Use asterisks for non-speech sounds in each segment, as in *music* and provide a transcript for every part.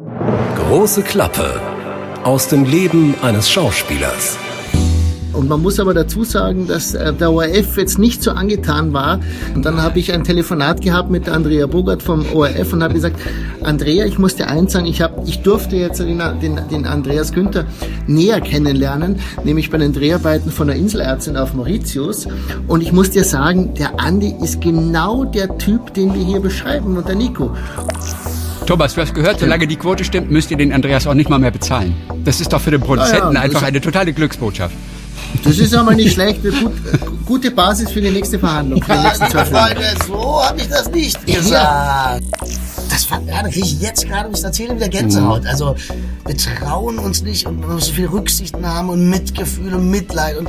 Große Klappe aus dem Leben eines Schauspielers. Und man muss aber dazu sagen, dass äh, der ORF jetzt nicht so angetan war. Und dann habe ich ein Telefonat gehabt mit Andrea Bogart vom ORF und habe gesagt, Andrea, ich muss dir eins sagen, ich, hab, ich durfte jetzt den, den, den Andreas Günther näher kennenlernen, nämlich bei den Dreharbeiten von der Inselärztin auf Mauritius. Und ich muss dir sagen, der Andi ist genau der Typ, den wir hier beschreiben und der Nico. Thomas, du hast gehört, solange die Quote stimmt, müsst ihr den Andreas auch nicht mal mehr bezahlen. Das ist doch für den Produzenten ja, einfach eine totale Glücksbotschaft. Das ist aber nicht schlecht. Gut, gute Basis für die nächste Verhandlung. Für die nächsten zwei Freunde, so habe ich das nicht gesagt. Ja. Das fand, ja, da kriege ich jetzt gerade, wenn ich erzähle, wieder Gänsehaut. Also, wir trauen uns nicht und man muss so viel Rücksichtnahme und Mitgefühl und Mitleid. Und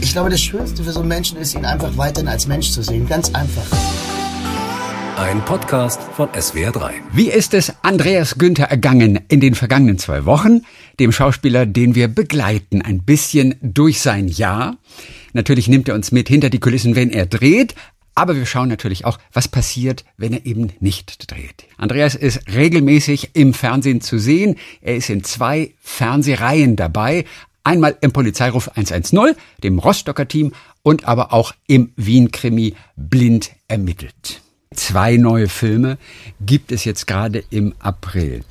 ich glaube, das Schönste für so einen Menschen ist, ihn einfach weiterhin als Mensch zu sehen. Ganz einfach. Ein Podcast von SWR3. Wie ist es Andreas Günther ergangen in den vergangenen zwei Wochen? Dem Schauspieler, den wir begleiten, ein bisschen durch sein Jahr. Natürlich nimmt er uns mit hinter die Kulissen, wenn er dreht. Aber wir schauen natürlich auch, was passiert, wenn er eben nicht dreht. Andreas ist regelmäßig im Fernsehen zu sehen. Er ist in zwei Fernsehreihen dabei. Einmal im Polizeiruf 110, dem Rostocker Team und aber auch im Wien-Krimi Blind ermittelt. Zwei neue Filme gibt es jetzt gerade im April.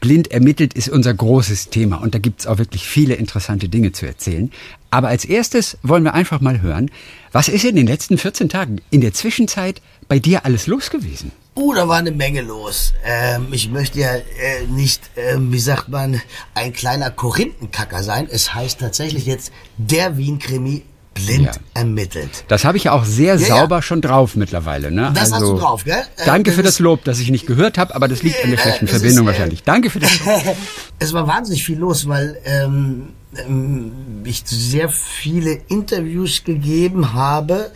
Blind ermittelt ist unser großes Thema und da gibt es auch wirklich viele interessante Dinge zu erzählen. Aber als erstes wollen wir einfach mal hören, was ist in den letzten 14 Tagen in der Zwischenzeit bei dir alles los gewesen? Uh, da war eine Menge los. Ähm, ich möchte ja äh, nicht, äh, wie sagt man, ein kleiner Korinthenkacker sein. Es heißt tatsächlich jetzt der Wien-Krimi blind ja. ermittelt. Das habe ich ja auch sehr ja, sauber ja. schon drauf mittlerweile. Ne? Das also, hast du also, drauf, gell? Äh, danke für das Lob, das ich nicht gehört habe, aber das liegt an der schlechten Verbindung ist, äh, wahrscheinlich. Danke für das Lob. *laughs* es war wahnsinnig viel los, weil ähm, ähm, ich sehr viele Interviews gegeben habe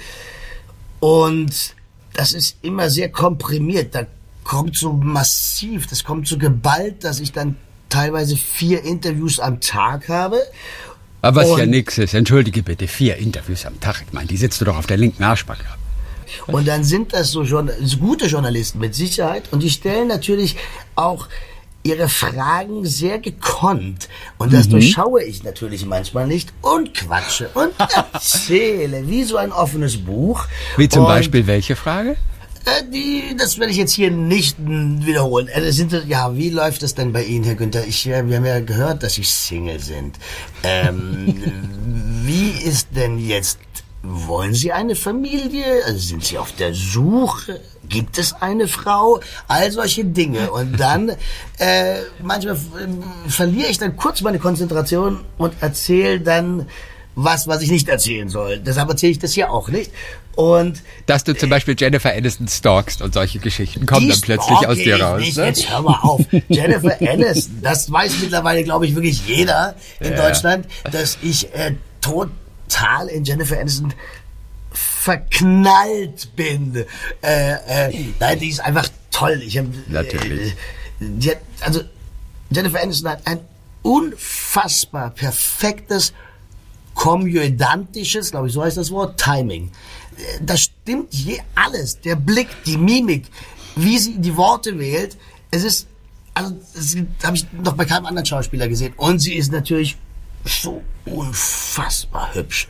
und das ist immer sehr komprimiert. Da kommt so massiv, das kommt so geballt, dass ich dann teilweise vier Interviews am Tag habe aber was und, ja nix ist. Entschuldige bitte, vier Interviews am Tag. Ich meine, die sitzt du doch auf der linken Arschbacke. Und dann sind das so, so gute Journalisten mit Sicherheit. Und die stellen natürlich auch ihre Fragen sehr gekonnt. Und das mhm. durchschaue ich natürlich manchmal nicht und quatsche und *laughs* erzähle wie so ein offenes Buch. Wie zum und Beispiel welche Frage? Äh, die, das werde ich jetzt hier nicht wiederholen. Äh, sind, ja, wie läuft das denn bei Ihnen, Herr Günther? Ich, wir haben ja gehört, dass Sie Single sind. Ähm, *laughs* wie ist denn jetzt, wollen Sie eine Familie? Also sind Sie auf der Suche? Gibt es eine Frau? All solche Dinge. Und *laughs* dann, äh, manchmal äh, verliere ich dann kurz meine Konzentration und erzähle dann was, was ich nicht erzählen soll. Deshalb erzähle ich das hier auch nicht. Und dass du zum Beispiel Jennifer Aniston stalkst und solche Geschichten kommen dann plötzlich aus dir raus. Nicht. Ne? Jetzt hör mal auf. *laughs* Jennifer Aniston, das weiß mittlerweile, glaube ich, wirklich jeder in ja. Deutschland, dass ich äh, total in Jennifer Aniston verknallt bin. Äh, äh, nein, die ist einfach toll. Ich hab, Natürlich. Äh, hat, also Jennifer Aniston hat ein unfassbar perfektes komödiantisches, glaube ich, so heißt das Wort, Timing. Das stimmt je alles. Der Blick, die Mimik, wie sie die Worte wählt. Es ist, also, das habe ich noch bei keinem anderen Schauspieler gesehen. Und sie ist natürlich so unfassbar hübsch.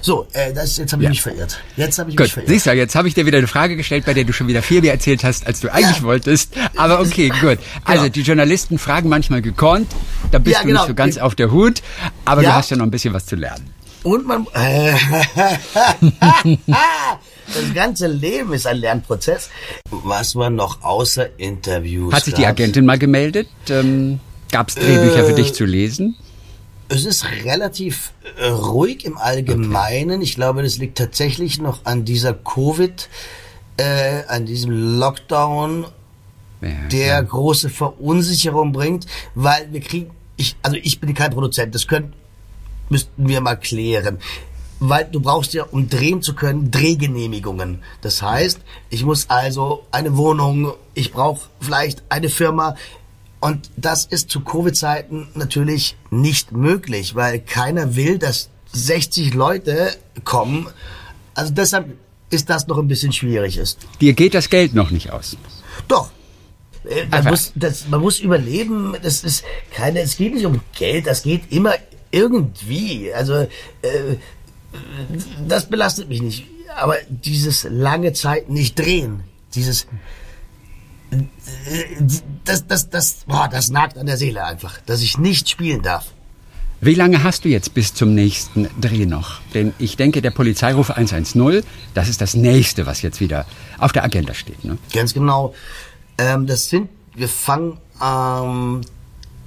So, äh, das, jetzt habe ich ja. mich verirrt. Jetzt habe ich Gut. mich verirrt. Siehst du, jetzt habe ich dir wieder eine Frage gestellt, bei der du schon wieder viel mehr erzählt hast, als du eigentlich ja. wolltest. Aber okay, *laughs* gut. Also genau. die Journalisten fragen manchmal gekonnt, da bist ja, du genau. nicht so ganz auf der Hut, aber du hast ja noch ein bisschen was zu lernen. Und man... *laughs* Das ganze Leben ist ein Lernprozess. Was war noch außer Interviews? Hat sich die Agentin mal gemeldet? Ähm, Gab es Drehbücher äh, für dich zu lesen? Es ist relativ äh, ruhig im Allgemeinen. Okay. Ich glaube, das liegt tatsächlich noch an dieser Covid, äh, an diesem Lockdown, ja, der ja. große Verunsicherung bringt, weil wir kriegen, ich, also ich bin kein Produzent, das können, müssten wir mal klären. Weil du brauchst ja, um drehen zu können, Drehgenehmigungen. Das heißt, ich muss also eine Wohnung, ich brauche vielleicht eine Firma, und das ist zu Covid-Zeiten natürlich nicht möglich, weil keiner will, dass 60 Leute kommen. Also deshalb ist das noch ein bisschen schwierig ist. Dir geht das Geld noch nicht aus. Doch. Äh, man, muss, das, man muss überleben, das ist keine, es geht nicht um Geld, das geht immer irgendwie. Also äh, das belastet mich nicht. Aber dieses lange Zeit nicht drehen, dieses das, das, das, boah, das nagt an der Seele einfach, dass ich nicht spielen darf. Wie lange hast du jetzt bis zum nächsten Dreh noch? Denn ich denke, der Polizeiruf 110, das ist das nächste, was jetzt wieder auf der Agenda steht. Ne? Ganz genau. Ähm, das sind, wir fangen am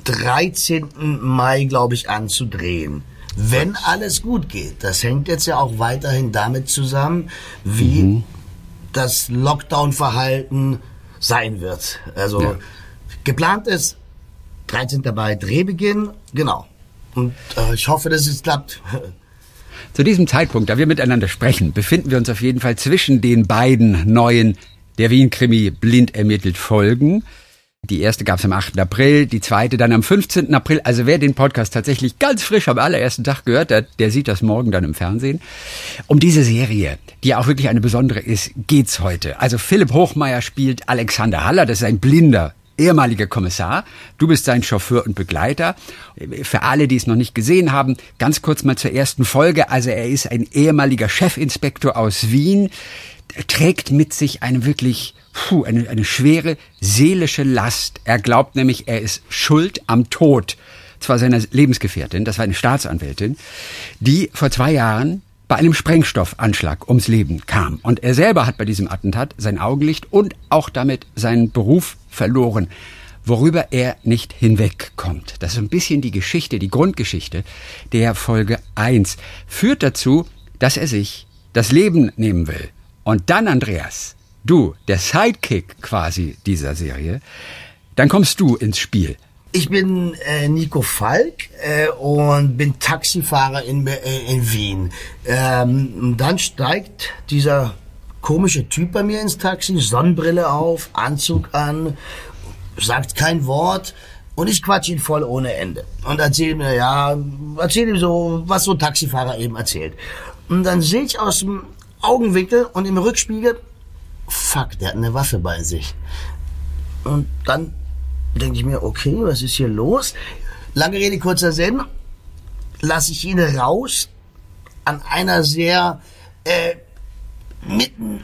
13. Mai, glaube ich, an zu drehen. Wenn alles gut geht. Das hängt jetzt ja auch weiterhin damit zusammen, wie mhm. das Lockdown-Verhalten sein wird. Also ja. geplant ist 13. Mai Drehbeginn, genau. Und äh, ich hoffe, dass es klappt. *laughs* Zu diesem Zeitpunkt, da wir miteinander sprechen, befinden wir uns auf jeden Fall zwischen den beiden neuen Der Wien-Krimi blind ermittelt Folgen. Die erste gab es am 8. April, die zweite dann am 15. April. Also wer den Podcast tatsächlich ganz frisch am allerersten Tag gehört hat, der sieht das morgen dann im Fernsehen. Um diese Serie, die auch wirklich eine besondere ist, geht's heute. Also Philipp Hochmeier spielt Alexander Haller, das ist ein blinder ehemaliger Kommissar. Du bist sein Chauffeur und Begleiter. Für alle, die es noch nicht gesehen haben, ganz kurz mal zur ersten Folge. Also er ist ein ehemaliger Chefinspektor aus Wien, trägt mit sich eine wirklich puh, eine, eine schwere seelische Last. Er glaubt nämlich, er ist schuld am Tod zwar seiner Lebensgefährtin, das war eine Staatsanwältin, die vor zwei Jahren bei einem Sprengstoffanschlag ums Leben kam. Und er selber hat bei diesem Attentat sein Augenlicht und auch damit seinen Beruf verloren, worüber er nicht hinwegkommt. Das ist ein bisschen die Geschichte, die Grundgeschichte der Folge 1. Führt dazu, dass er sich das Leben nehmen will. Und dann, Andreas, du, der Sidekick quasi dieser Serie, dann kommst du ins Spiel. Ich bin äh, Nico Falk äh, und bin Taxifahrer in, äh, in Wien. Ähm, dann steigt dieser komische Typ bei mir ins Taxi, Sonnenbrille auf, Anzug an, sagt kein Wort und ich quatsch ihn voll ohne Ende und erzähle mir, ja, erzähle ihm so, was so ein Taxifahrer eben erzählt. Und dann sehe ich aus dem Augenwinkel und im Rückspiegel, fuck, der hat eine Waffe bei sich. Und dann denke ich mir, okay, was ist hier los? Lange Rede, kurzer Sinn, lasse ich ihn raus an einer sehr äh, mitten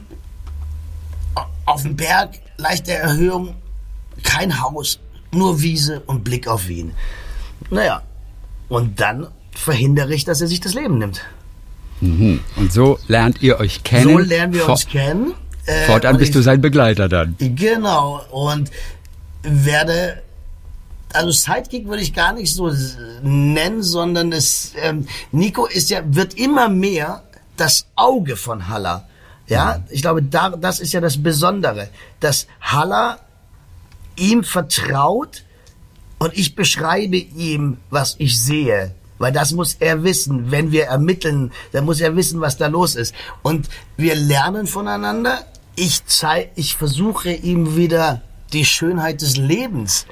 auf dem Berg, leichte Erhöhung, kein Haus, nur Wiese und Blick auf Wien. Naja, und dann verhindere ich, dass er sich das Leben nimmt. Mhm. Und so lernt ihr euch kennen. So lernen wir uns kennen. Äh, Fortan bist ich, du sein Begleiter dann. Genau. Und werde also Sidekick würde ich gar nicht so nennen, sondern es ähm, Nico ist ja wird immer mehr das Auge von Haller. Ja, ich glaube, da, das ist ja das Besondere, dass Haller ihm vertraut und ich beschreibe ihm, was ich sehe. Weil das muss er wissen. Wenn wir ermitteln, dann muss er wissen, was da los ist. Und wir lernen voneinander. Ich zeig, ich versuche ihm wieder die Schönheit des Lebens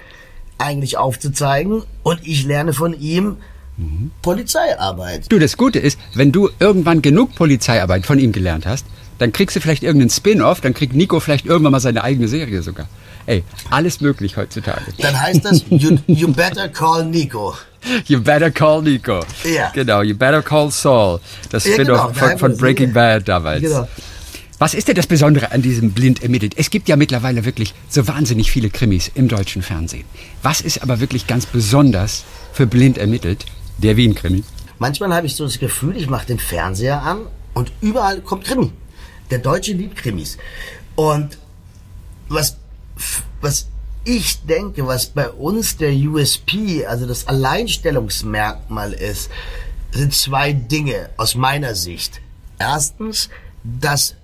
eigentlich aufzuzeigen und ich lerne von ihm mhm. Polizeiarbeit. Du, das Gute ist, wenn du irgendwann genug Polizeiarbeit von ihm gelernt hast, dann kriegst du vielleicht irgendeinen Spin-off, dann kriegt Nico vielleicht irgendwann mal seine eigene Serie sogar. Ey, alles möglich heutzutage. Dann heißt das, you, you better call Nico. *laughs* You better call Nico. Ja. Genau, you better call Saul. Das ja, Spin-off genau, von, von, Breaking Bad damals. Genau. Was ist denn das Besondere an diesem Blind ermittelt? Es gibt ja mittlerweile wirklich so wahnsinnig viele Krimis im deutschen Fernsehen. Was ist aber wirklich ganz besonders für Blind ermittelt, der Wien-Krimi? Manchmal habe ich so das Gefühl, ich mache den Fernseher an und überall kommt Krimi. Der Deutsche liebt Krimis. Und was, was ich denke, was bei uns der USP, also das Alleinstellungsmerkmal ist, sind zwei Dinge aus meiner Sicht. Erstens, dass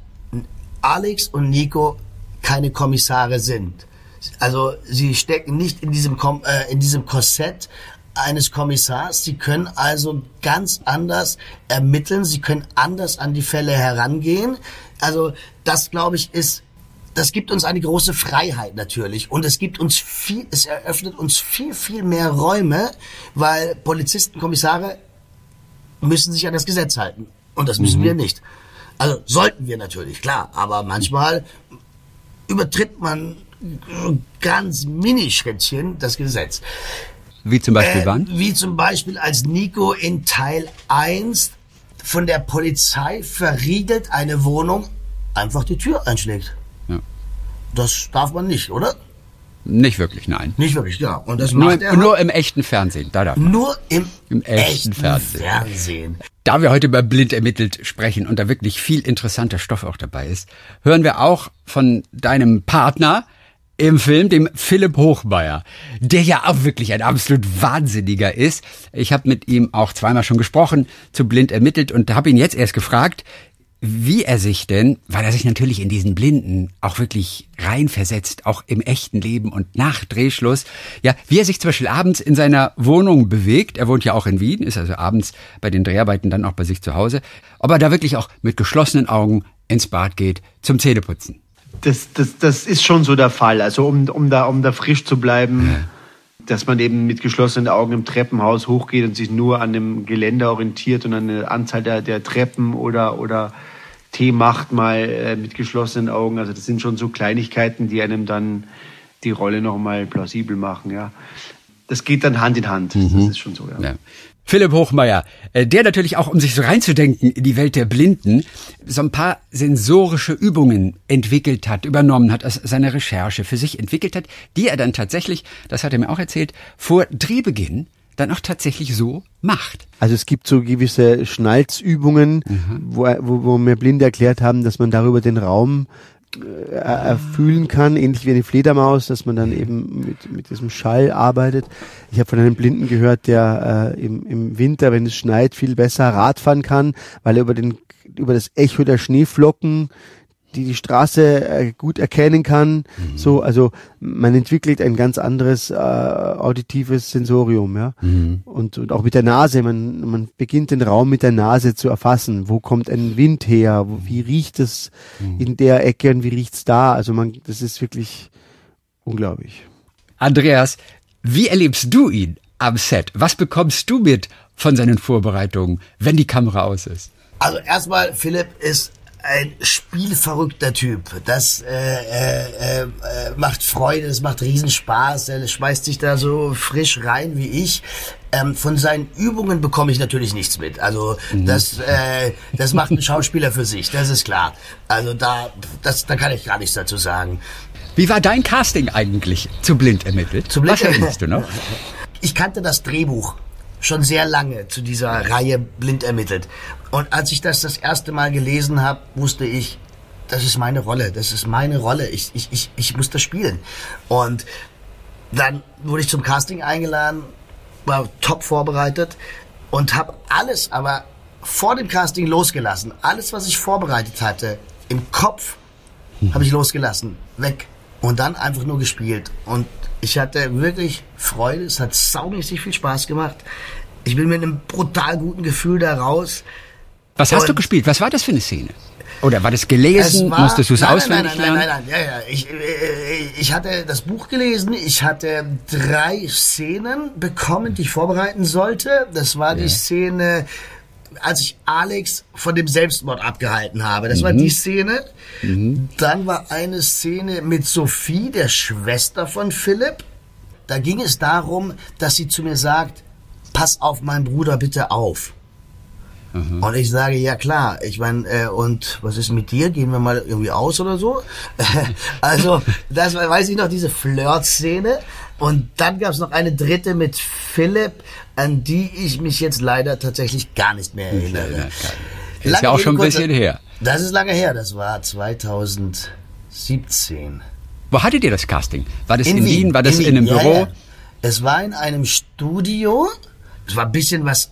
Alex und Nico keine Kommissare sind. Also sie stecken nicht in diesem, Kom äh, in diesem Korsett eines Kommissars. Sie können also ganz anders ermitteln. Sie können anders an die Fälle herangehen. Also das, glaube ich, ist das gibt uns eine große Freiheit natürlich und es gibt uns viel, es eröffnet uns viel, viel mehr Räume, weil Polizisten, Kommissare müssen sich an das Gesetz halten und das müssen mhm. wir nicht. Also sollten wir natürlich, klar, aber manchmal übertritt man ganz Minischrittchen das Gesetz. Wie zum Beispiel Äh, wann? Wie zum Beispiel als Nico in Teil 1 von der Polizei verriegelt eine Wohnung einfach die Tür einschlägt. Ja. Das darf man nicht, oder? Nicht wirklich, nein. Nicht wirklich, ja. Und das Nur, macht er nur im echten Fernsehen. Da darf man. nur im, Im echten Fernsehen. Fernsehen. Da wir heute über blind ermittelt sprechen und da wirklich viel interessanter Stoff auch dabei ist, hören wir auch von deinem Partner im Film, dem Philipp Hochmeier, der ja auch wirklich ein absolut Wahnsinniger ist. Ich habe mit ihm auch zweimal schon gesprochen, zu blind ermittelt und habe ihn jetzt erst gefragt, wie er sich denn, weil er sich natürlich in diesen Blinden auch wirklich reinversetzt, auch im echten Leben und nach Drehschluss, ja, wie er sich zum Beispiel abends in seiner Wohnung bewegt. Er wohnt ja auch in Wien, ist also abends bei den Dreharbeiten dann auch bei sich zu Hause. Ob er da wirklich auch mit geschlossenen Augen ins Bad geht zum Zähneputzen. Das, das, das ist schon so der Fall. Also um, um, da, um da frisch zu bleiben, dass man eben mit geschlossenen Augen im Treppenhaus hochgeht und sich nur an dem Geländer orientiert und an der Anzahl der, der Treppen oder, oder Tee macht mal äh, mit geschlossenen Augen. Also das sind schon so Kleinigkeiten, die einem dann die Rolle noch mal plausibel machen. Ja, das geht dann Hand in Hand. Das ist schon so. Ja. Ja. Philipp Hochmeier, äh, der natürlich auch, um sich so reinzudenken in die Welt der Blinden, so ein paar sensorische Übungen entwickelt hat, übernommen hat, aus seiner Recherche für sich entwickelt hat, die er dann tatsächlich, das hat er mir auch erzählt, vor Drehbeginn dann auch tatsächlich so macht. Also es gibt so gewisse Schnalzübungen, wo, wo, wo mir Blinde erklärt haben, dass man darüber den Raum äh, erfühlen kann, ähnlich wie eine Fledermaus, dass man dann eben mit, mit diesem Schall arbeitet. Ich habe von einem Blinden gehört, der äh, im, im Winter, wenn es schneit, viel besser Radfahren kann, weil er über, den, über das Echo der Schneeflocken die die Straße äh, gut erkennen kann. So, also man entwickelt ein ganz anderes äh, auditives Sensorium, ja. Und, und auch mit der Nase, man, man beginnt den Raum mit der Nase zu erfassen. Wo kommt ein Wind her? Wo, wie riecht es in der Ecke und wie riecht's da? Also man, das ist wirklich unglaublich. Andreas, wie erlebst du ihn am Set? Was bekommst du mit von seinen Vorbereitungen, wenn die Kamera aus ist? Also erstmal, Philipp ist ein spielverrückter Typ. Das äh, äh, äh, macht Freude, das macht Riesenspaß. Er schmeißt sich da so frisch rein wie ich. Ähm, von seinen Übungen bekomme ich natürlich nichts mit. Also das, äh, das macht ein Schauspieler für sich, das ist klar. Also da, das, da kann ich gar nichts dazu sagen. Wie war dein Casting eigentlich zu blind ermittelt? Zu Blind Was erinnerst du noch? Ich kannte das Drehbuch schon sehr lange zu dieser Reihe blind ermittelt. Und als ich das das erste Mal gelesen habe, wusste ich, das ist meine Rolle, das ist meine Rolle. Ich, ich, ich, ich muss das spielen. Und dann wurde ich zum Casting eingeladen, war top vorbereitet und habe alles aber vor dem Casting losgelassen. Alles, was ich vorbereitet hatte, im Kopf, habe ich losgelassen. Weg. Und dann einfach nur gespielt. Und ich hatte wirklich Freude. Es hat saumäßig viel Spaß gemacht. Ich bin mit einem brutal guten Gefühl da raus. Was hast du gespielt? Was war das für eine Szene? Oder war das gelesen? Musstest du es nein, auswendig nein, nein, lernen? Nein, nein, nein, ja, ja. Ich, äh, ich hatte das Buch gelesen. Ich hatte drei Szenen bekommen, die ich vorbereiten sollte. Das war die Szene, als ich Alex von dem Selbstmord abgehalten habe. Das war die Szene. Dann war eine Szene mit Sophie, der Schwester von Philipp. Da ging es darum, dass sie zu mir sagt, pass auf meinen Bruder bitte auf. Und ich sage, ja klar, ich meine, äh, und was ist mit dir? Gehen wir mal irgendwie aus oder so? *laughs* also, das war, weiß ich noch, diese Flirt-Szene. Und dann gab es noch eine dritte mit Philipp, an die ich mich jetzt leider tatsächlich gar nicht mehr erinnere. Ist Lange ja auch schon ein kurzer- bisschen her. Das ist lange her, das war 2017. Wo hattet ihr das Casting? War das in, Wien? War das in, einem ja, Büro? Ja. Es war in einem Studio. Es war ein bisschen was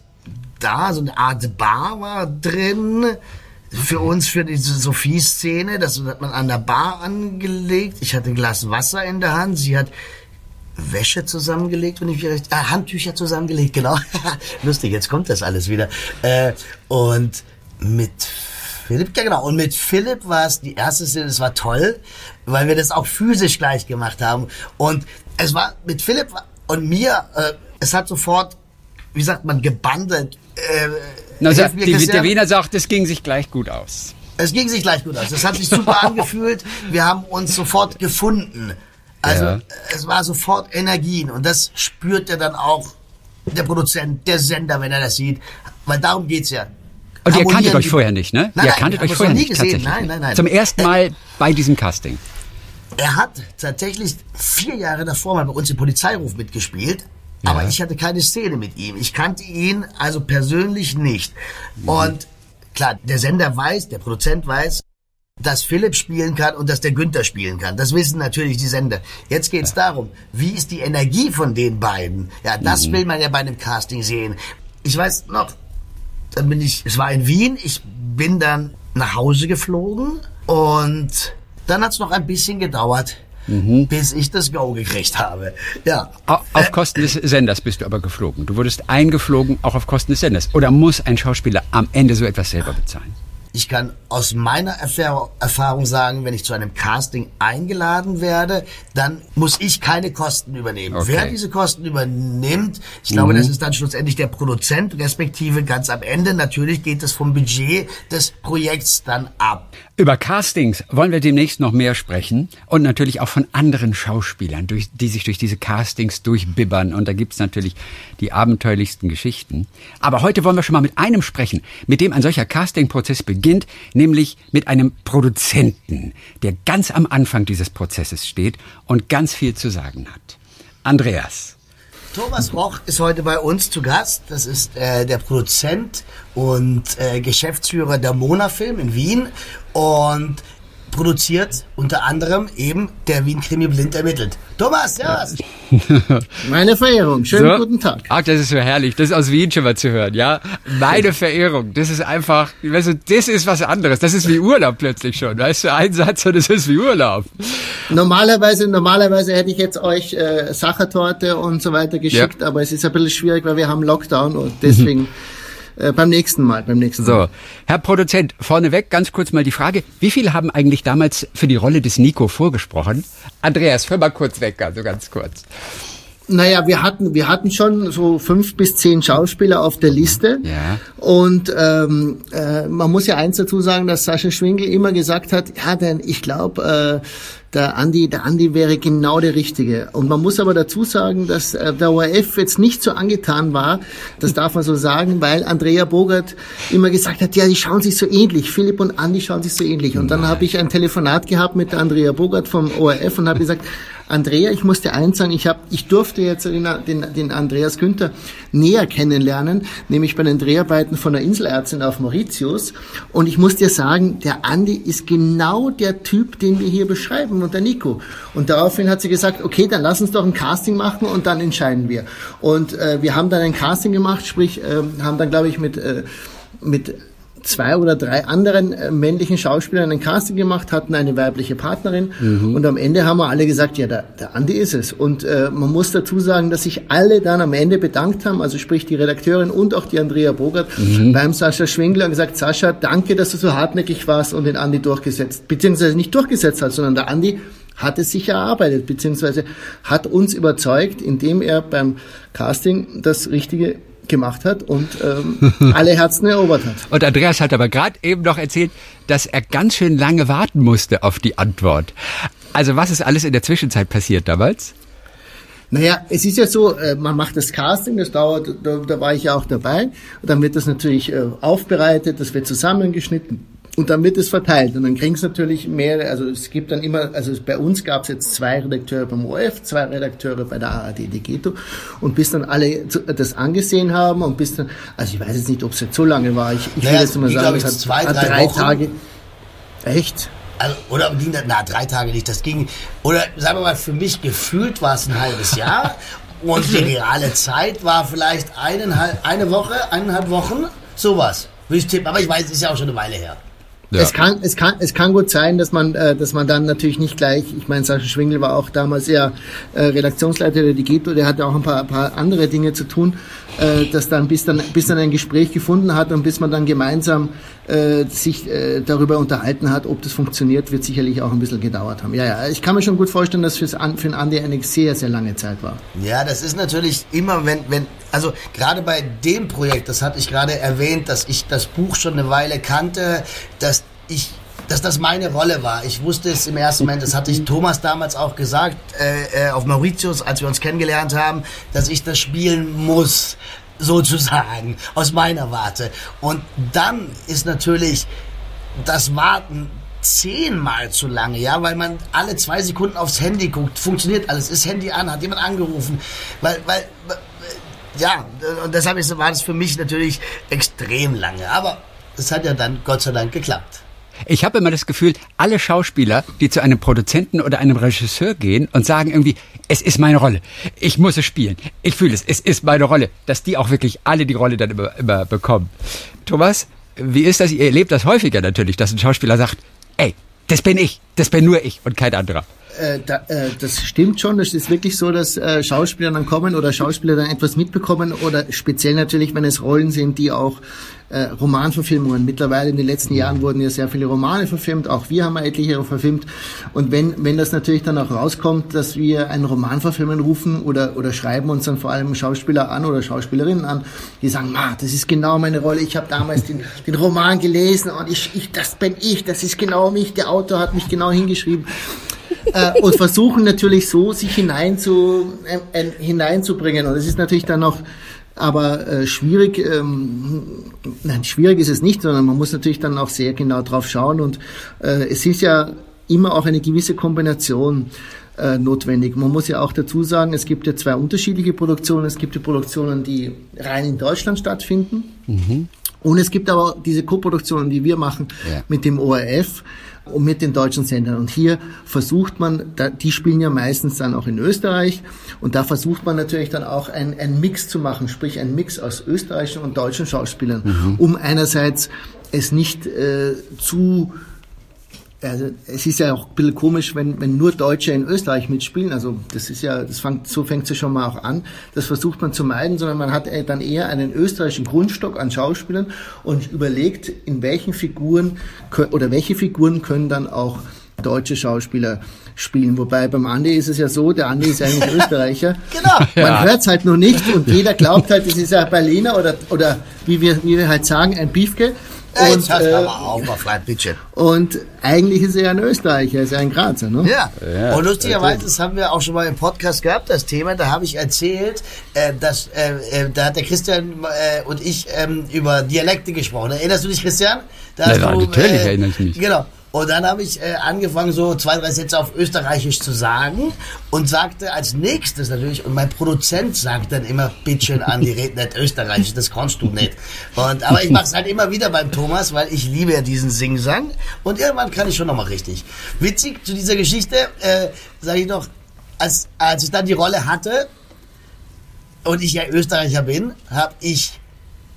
da, so eine Art Bar war drin. Für uns, für diese Sophie-Szene, das hat man an der Bar angelegt. Ich hatte ein Glas Wasser in der Hand. Sie hat Wäsche zusammengelegt, wenn ich mich recht, äh, Handtücher zusammengelegt, genau. *laughs* Lustig, jetzt kommt das alles wieder. Äh, und mit Philipp, ja genau, und mit Philipp war es die erste Szene, das war toll, weil wir das auch physisch gleich gemacht haben. Und es war mit Philipp und mir, äh, es hat sofort, wie sagt man, gebandelt. Äh, Na, mir, die, der Wiener sagt, es ging sich gleich gut aus. Es ging sich gleich gut aus. Es hat sich super *laughs* angefühlt. Wir haben uns sofort gefunden. Also ja. es war sofort Energien und das spürt er dann auch der Produzent, der Sender, wenn er das sieht. Weil darum geht's ja. Und ihr kanntet euch vorher nicht, ne? Nein, ihr nein, kanntet euch vorher nicht, gesehen. Nein, nein, nein. Zum ersten Mal bei diesem Casting. Er hat tatsächlich vier Jahre davor mal bei uns im Polizeiruf mitgespielt, ja. aber ich hatte keine Szene mit ihm. Ich kannte ihn also persönlich nicht. Mhm. Und klar, der Sender weiß, der Produzent weiß, dass Philipp spielen kann und dass der Günther spielen kann. Das wissen natürlich die Sender. Jetzt geht's darum, wie ist die Energie von den beiden? Ja, das mhm. will man ja bei einem Casting sehen. Ich weiß noch, dann bin ich, es war in Wien, ich bin dann nach Hause geflogen und dann hat's noch ein bisschen gedauert, mhm. bis ich das Go gekriegt habe. Ja. Auf, auf Kosten des Senders bist du aber geflogen. Du wurdest eingeflogen, auch auf Kosten des Senders. Oder muss ein Schauspieler am Ende so etwas selber bezahlen? Ich kann aus meiner Erfahrung sagen, wenn ich zu einem Casting eingeladen werde, dann muss ich keine Kosten übernehmen. Okay. Wer diese Kosten übernimmt, ich glaube, mhm. das ist dann schlussendlich der Produzent, respektive ganz am Ende. Natürlich geht es vom Budget des Projekts dann ab. Über Castings wollen wir demnächst noch mehr sprechen und natürlich auch von anderen Schauspielern, durch, die sich durch diese Castings durchbibbern. Und da gibt's natürlich die abenteuerlichsten Geschichten. Aber heute wollen wir schon mal mit einem sprechen, mit dem ein solcher Castingprozess beginnt, nämlich mit einem Produzenten, der ganz am Anfang dieses Prozesses steht und ganz viel zu sagen hat. Andreas. Thomas Roch ist heute bei uns zu Gast. Das ist äh, der Produzent und äh, Geschäftsführer der Mona Film in Wien und produziert unter anderem eben der Wien Krimi blind ermittelt. Thomas, ja. *laughs* Meine Verehrung, schönen so. guten Tag. Ach, das ist so herrlich, das ist aus Wien schon mal zu hören, ja. Meine Verehrung, das ist einfach, weißt du, das ist was anderes. Das ist wie Urlaub plötzlich schon, weißt du, ein Satz und es ist wie Urlaub. Normalerweise, normalerweise hätte ich jetzt euch äh, Sachertorte und so weiter geschickt, ja. aber es ist ein bisschen schwierig, weil wir haben Lockdown und deswegen *laughs* äh, beim nächsten Mal, beim nächsten Mal. So, Herr Produzent, vorneweg ganz kurz mal die Frage, wie viele haben eigentlich damals für die Rolle des Nico vorgesprochen? Andreas, hör mal kurz weg, also ganz kurz. Naja, wir hatten, wir hatten schon so fünf bis zehn Schauspieler auf der Liste. Ja. Und ähm, äh, man muss ja eins dazu sagen, dass Sascha Schwingel immer gesagt hat, ja, denn ich glaube, äh, der Andi, der Andi wäre genau der Richtige. Und man muss aber dazu sagen, dass äh, der ORF jetzt nicht so angetan war, das darf man so sagen, weil Andrea Bogert immer gesagt hat, ja, die schauen sich so ähnlich. Philipp und Andi schauen sich so ähnlich. Und dann habe ich ein Telefonat gehabt mit Andrea Bogart vom ORF und habe gesagt, Andrea, ich muss dir eins sagen, ich, hab, ich durfte jetzt den, den, den Andreas Günther näher kennenlernen, nämlich bei den Dreharbeiten von der Inselärztin auf Mauritius. Und ich muss dir sagen, der Andi ist genau der Typ, den wir hier beschreiben und der Nico. Und daraufhin hat sie gesagt, okay, dann lass uns doch ein Casting machen und dann entscheiden wir. Und äh, wir haben dann ein Casting gemacht, sprich, äh, haben dann, glaube ich, mit, äh, mit zwei oder drei anderen äh, männlichen Schauspielern ein Casting gemacht, hatten eine weibliche Partnerin mhm. und am Ende haben wir alle gesagt, ja, der, der Andi ist es. Und äh, man muss dazu sagen, dass sich alle dann am Ende bedankt haben, also sprich die Redakteurin und auch die Andrea Bogart mhm. beim Sascha Schwingler und gesagt, Sascha, danke, dass du so hartnäckig warst und den Andi durchgesetzt, beziehungsweise nicht durchgesetzt hat, sondern der Andi hat es sich erarbeitet, beziehungsweise hat uns überzeugt, indem er beim Casting das Richtige gemacht hat und ähm, *laughs* alle Herzen erobert hat. Und Andreas hat aber gerade eben noch erzählt, dass er ganz schön lange warten musste auf die Antwort. Also was ist alles in der Zwischenzeit passiert damals? Naja, es ist ja so, äh, man macht das Casting, das dauert, da, da war ich ja auch dabei. Und dann wird das natürlich äh, aufbereitet, das wird zusammengeschnitten und dann wird es verteilt. Und dann kriegen es natürlich mehrere, also es gibt dann immer, also bei uns gab es jetzt zwei Redakteure beim ORF, zwei Redakteure bei der ARD Digeto. Und bis dann alle das angesehen haben und bis dann, also ich weiß jetzt nicht, ob es jetzt so lange war, ich, ich naja, will jetzt mal sagen, es hat zwei, drei, drei Tage. Echt? Also, oder na, drei Tage nicht, das ging, oder sagen wir mal, für mich gefühlt war es ein halbes Jahr. und die reale Zeit war vielleicht eineinhalb, eine Woche, eineinhalb Wochen, sowas. Will ich tippen, aber ich weiß, es ist ja auch schon eine Weile her. Ja. Es kann, es kann, es kann gut sein, dass man, äh, dass man dann natürlich nicht gleich. Ich meine, Sascha Schwingel war auch damals ja äh, Redaktionsleiter der Digeto, der hatte auch ein paar, paar andere Dinge zu tun, äh, dass dann bis dann, bis dann ein Gespräch gefunden hat und bis man dann gemeinsam äh, sich äh, darüber unterhalten hat, ob das funktioniert, wird sicherlich auch ein bisschen gedauert haben. Ja, ja, ich kann mir schon gut vorstellen, dass fürs, für den Andi eine sehr, sehr lange Zeit war. Ja, das ist natürlich immer, wenn, wenn, also gerade bei dem Projekt, das hatte ich gerade erwähnt, dass ich das Buch schon eine Weile kannte, dass ich dass das meine Rolle war. Ich wusste es im ersten Moment, das hatte ich Thomas damals auch gesagt, äh, äh, auf Mauritius, als wir uns kennengelernt haben, dass ich das spielen muss, *laughs* sozusagen, aus meiner Warte. Und dann ist natürlich das Warten zehnmal zu lange, ja, weil man alle zwei Sekunden aufs Handy guckt, funktioniert alles, ist Handy an, hat jemand angerufen, weil, weil, ja, und deshalb war das für mich natürlich extrem lange, aber es hat ja dann Gott sei Dank geklappt. Ich habe immer das Gefühl, alle Schauspieler, die zu einem Produzenten oder einem Regisseur gehen und sagen irgendwie, es ist meine Rolle, ich muss es spielen, ich fühle es, es ist meine Rolle, dass die auch wirklich alle die Rolle dann immer, immer bekommen. Thomas, wie ist das? Ihr erlebt das häufiger natürlich, dass ein Schauspieler sagt, ey, das bin ich, das bin nur ich und kein anderer. Äh, da, äh, das stimmt schon. Das ist wirklich so, dass äh, Schauspieler dann kommen oder Schauspieler dann etwas mitbekommen oder speziell natürlich, wenn es Rollen sind, die auch äh, Romanverfilmungen. Mittlerweile in den letzten Jahren wurden ja sehr viele Romane verfilmt. Auch wir haben ja etliche verfilmt. Und wenn, wenn das natürlich dann auch rauskommt, dass wir einen Roman verfilmen rufen oder, oder schreiben uns dann vor allem Schauspieler an oder Schauspielerinnen an, die sagen, Ma, das ist genau meine Rolle. Ich habe damals den, den Roman gelesen und ich, ich, das bin ich, das ist genau mich. Der Autor hat mich genau hingeschrieben äh, und versuchen natürlich so, sich hinein zu, äh, äh, hineinzubringen. Und es ist natürlich dann noch aber äh, schwierig, ähm, nein, schwierig ist es nicht, sondern man muss natürlich dann auch sehr genau drauf schauen. Und äh, es ist ja immer auch eine gewisse Kombination äh, notwendig. Man muss ja auch dazu sagen, es gibt ja zwei unterschiedliche Produktionen. Es gibt die Produktionen, die rein in Deutschland stattfinden. Mhm. Und es gibt aber diese Koproduktionen, die wir machen ja. mit dem ORF und mit den deutschen Sendern. Und hier versucht man, die spielen ja meistens dann auch in Österreich, und da versucht man natürlich dann auch einen Mix zu machen, sprich ein Mix aus österreichischen und deutschen Schauspielern, mhm. um einerseits es nicht äh, zu also es ist ja auch ein bisschen komisch, wenn, wenn nur Deutsche in Österreich mitspielen. Also das ist ja, das fängt, so fängt es schon mal auch an. Das versucht man zu meiden, sondern man hat äh, dann eher einen österreichischen Grundstock an Schauspielern und überlegt, in welchen Figuren oder welche Figuren können dann auch deutsche Schauspieler spielen. Wobei beim Andi ist es ja so, der Andi ist eigentlich *laughs* Österreicher. genau. Man ja. hört es halt nur nicht und *laughs* jeder glaubt halt, es ist ja Berliner oder, oder wie wir, wie wir halt sagen, ein Biefke. Ja, und, äh, aber auch mal bitte. Und eigentlich ist er ja ein Österreicher, er ist ja ein Grazer, ne? Ja. ja und lustigerweise, das haben wir auch schon mal im Podcast gehabt, das Thema, da habe ich erzählt, äh, dass äh, äh, da hat der Christian äh, und ich ähm, über Dialekte gesprochen. Erinnerst du dich, Christian? Da ja, du, natürlich äh, erinnere ich mich. Genau. Und dann habe ich äh, angefangen, so zwei, drei Sätze auf Österreichisch zu sagen und sagte als nächstes natürlich, und mein Produzent sagt dann immer, bitteschön an, die redet nicht Österreichisch, das kannst du nicht. Und, aber ich mache es halt immer wieder beim Thomas, weil ich liebe ja diesen Singsang. Und irgendwann kann ich schon nochmal richtig. Witzig zu dieser Geschichte, äh, sage ich noch, als, als ich dann die Rolle hatte und ich ja Österreicher bin, habe ich